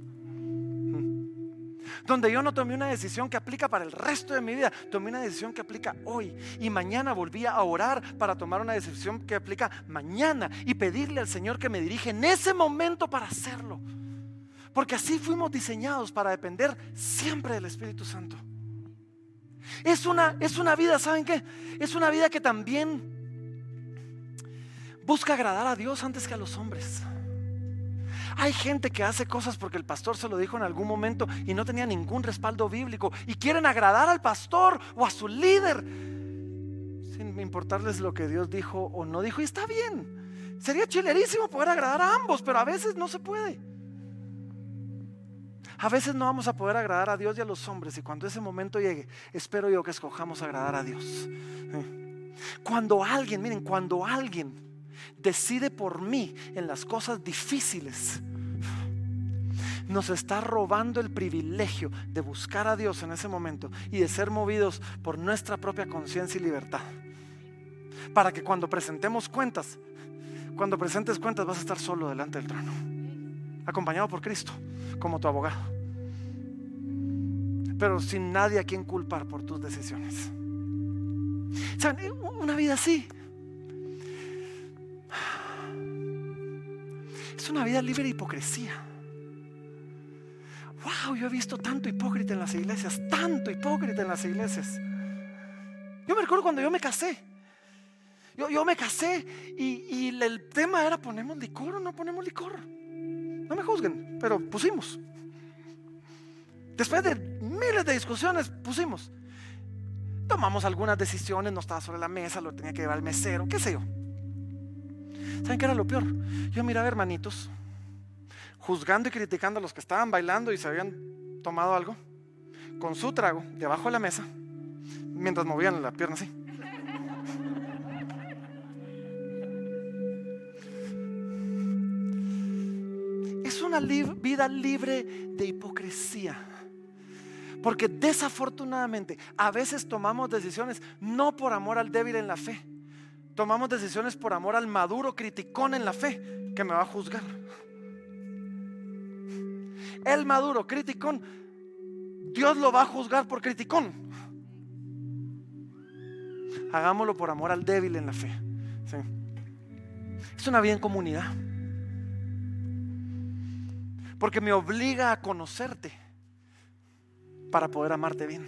Donde yo no tomé una decisión que aplica para el resto de mi vida, tomé una decisión que aplica hoy. Y mañana volví a orar para tomar una decisión que aplica mañana y pedirle al Señor que me dirige en ese momento para hacerlo. Porque así fuimos diseñados para depender siempre del Espíritu Santo. Es una, es una vida, ¿saben qué? Es una vida que también busca agradar a Dios antes que a los hombres. Hay gente que hace cosas porque el pastor se lo dijo en algún momento y no tenía ningún respaldo bíblico y quieren agradar al pastor o a su líder sin importarles lo que Dios dijo o no dijo. Y está bien. Sería chilerísimo poder agradar a ambos, pero a veces no se puede. A veces no vamos a poder agradar a Dios y a los hombres y cuando ese momento llegue, espero yo que escojamos agradar a Dios. Cuando alguien, miren, cuando alguien decide por mí en las cosas difíciles, nos está robando el privilegio de buscar a Dios en ese momento y de ser movidos por nuestra propia conciencia y libertad. Para que cuando presentemos cuentas, cuando presentes cuentas vas a estar solo delante del trono, acompañado por Cristo como tu abogado. Pero sin nadie a quien culpar por tus decisiones. ¿Saben? Una vida así. Es una vida libre de hipocresía. Wow, yo he visto tanto hipócrita en las iglesias, tanto hipócrita en las iglesias. Yo me recuerdo cuando yo me casé. Yo, yo me casé y, y, el tema era ponemos licor o no ponemos licor. No me juzguen, pero pusimos. Después de miles de discusiones, pusimos. Tomamos algunas decisiones, no estaba sobre la mesa, lo tenía que llevar el mesero, qué sé yo. ¿Saben qué era lo peor? Yo miraba hermanitos juzgando y criticando a los que estaban bailando y se habían tomado algo, con su trago, debajo de la mesa, mientras movían la pierna así. Una vida libre de hipocresía. Porque desafortunadamente a veces tomamos decisiones no por amor al débil en la fe. Tomamos decisiones por amor al maduro criticón en la fe que me va a juzgar. El maduro criticón, Dios lo va a juzgar por criticón. Hagámoslo por amor al débil en la fe. Es una vida en comunidad porque me obliga a conocerte para poder amarte bien.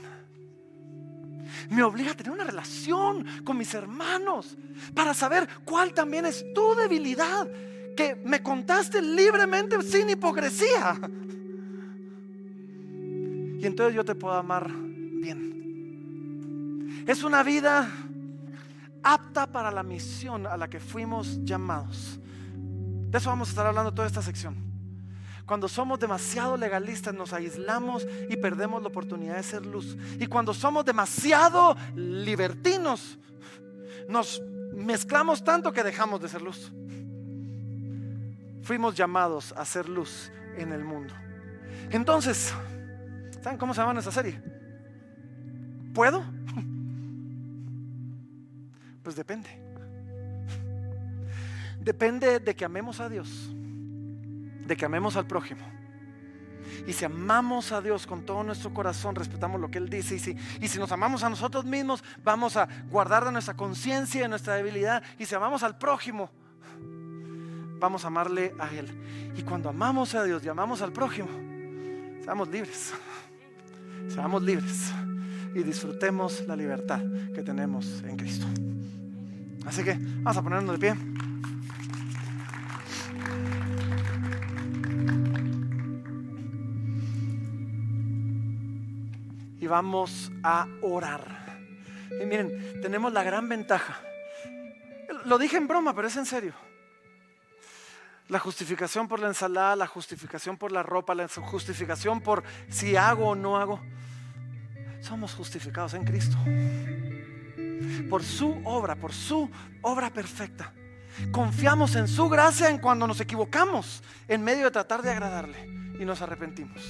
Me obliga a tener una relación con mis hermanos para saber cuál también es tu debilidad, que me contaste libremente sin hipocresía. Y entonces yo te puedo amar bien. Es una vida apta para la misión a la que fuimos llamados. De eso vamos a estar hablando toda esta sección. Cuando somos demasiado legalistas nos aislamos y perdemos la oportunidad de ser luz. Y cuando somos demasiado libertinos nos mezclamos tanto que dejamos de ser luz. Fuimos llamados a ser luz en el mundo. Entonces, ¿saben cómo se llama esa serie? ¿Puedo? Pues depende. Depende de que amemos a Dios de que amemos al prójimo. Y si amamos a Dios con todo nuestro corazón, respetamos lo que Él dice. Y si, y si nos amamos a nosotros mismos, vamos a guardar de nuestra conciencia y de nuestra debilidad. Y si amamos al prójimo, vamos a amarle a Él. Y cuando amamos a Dios y amamos al prójimo, Seamos libres. Seamos libres y disfrutemos la libertad que tenemos en Cristo. Así que vamos a ponernos de pie. Y vamos a orar. Y miren, tenemos la gran ventaja. Lo dije en broma, pero es en serio. La justificación por la ensalada, la justificación por la ropa, la justificación por si hago o no hago. Somos justificados en Cristo. Por su obra, por su obra perfecta. Confiamos en su gracia en cuando nos equivocamos en medio de tratar de agradarle y nos arrepentimos.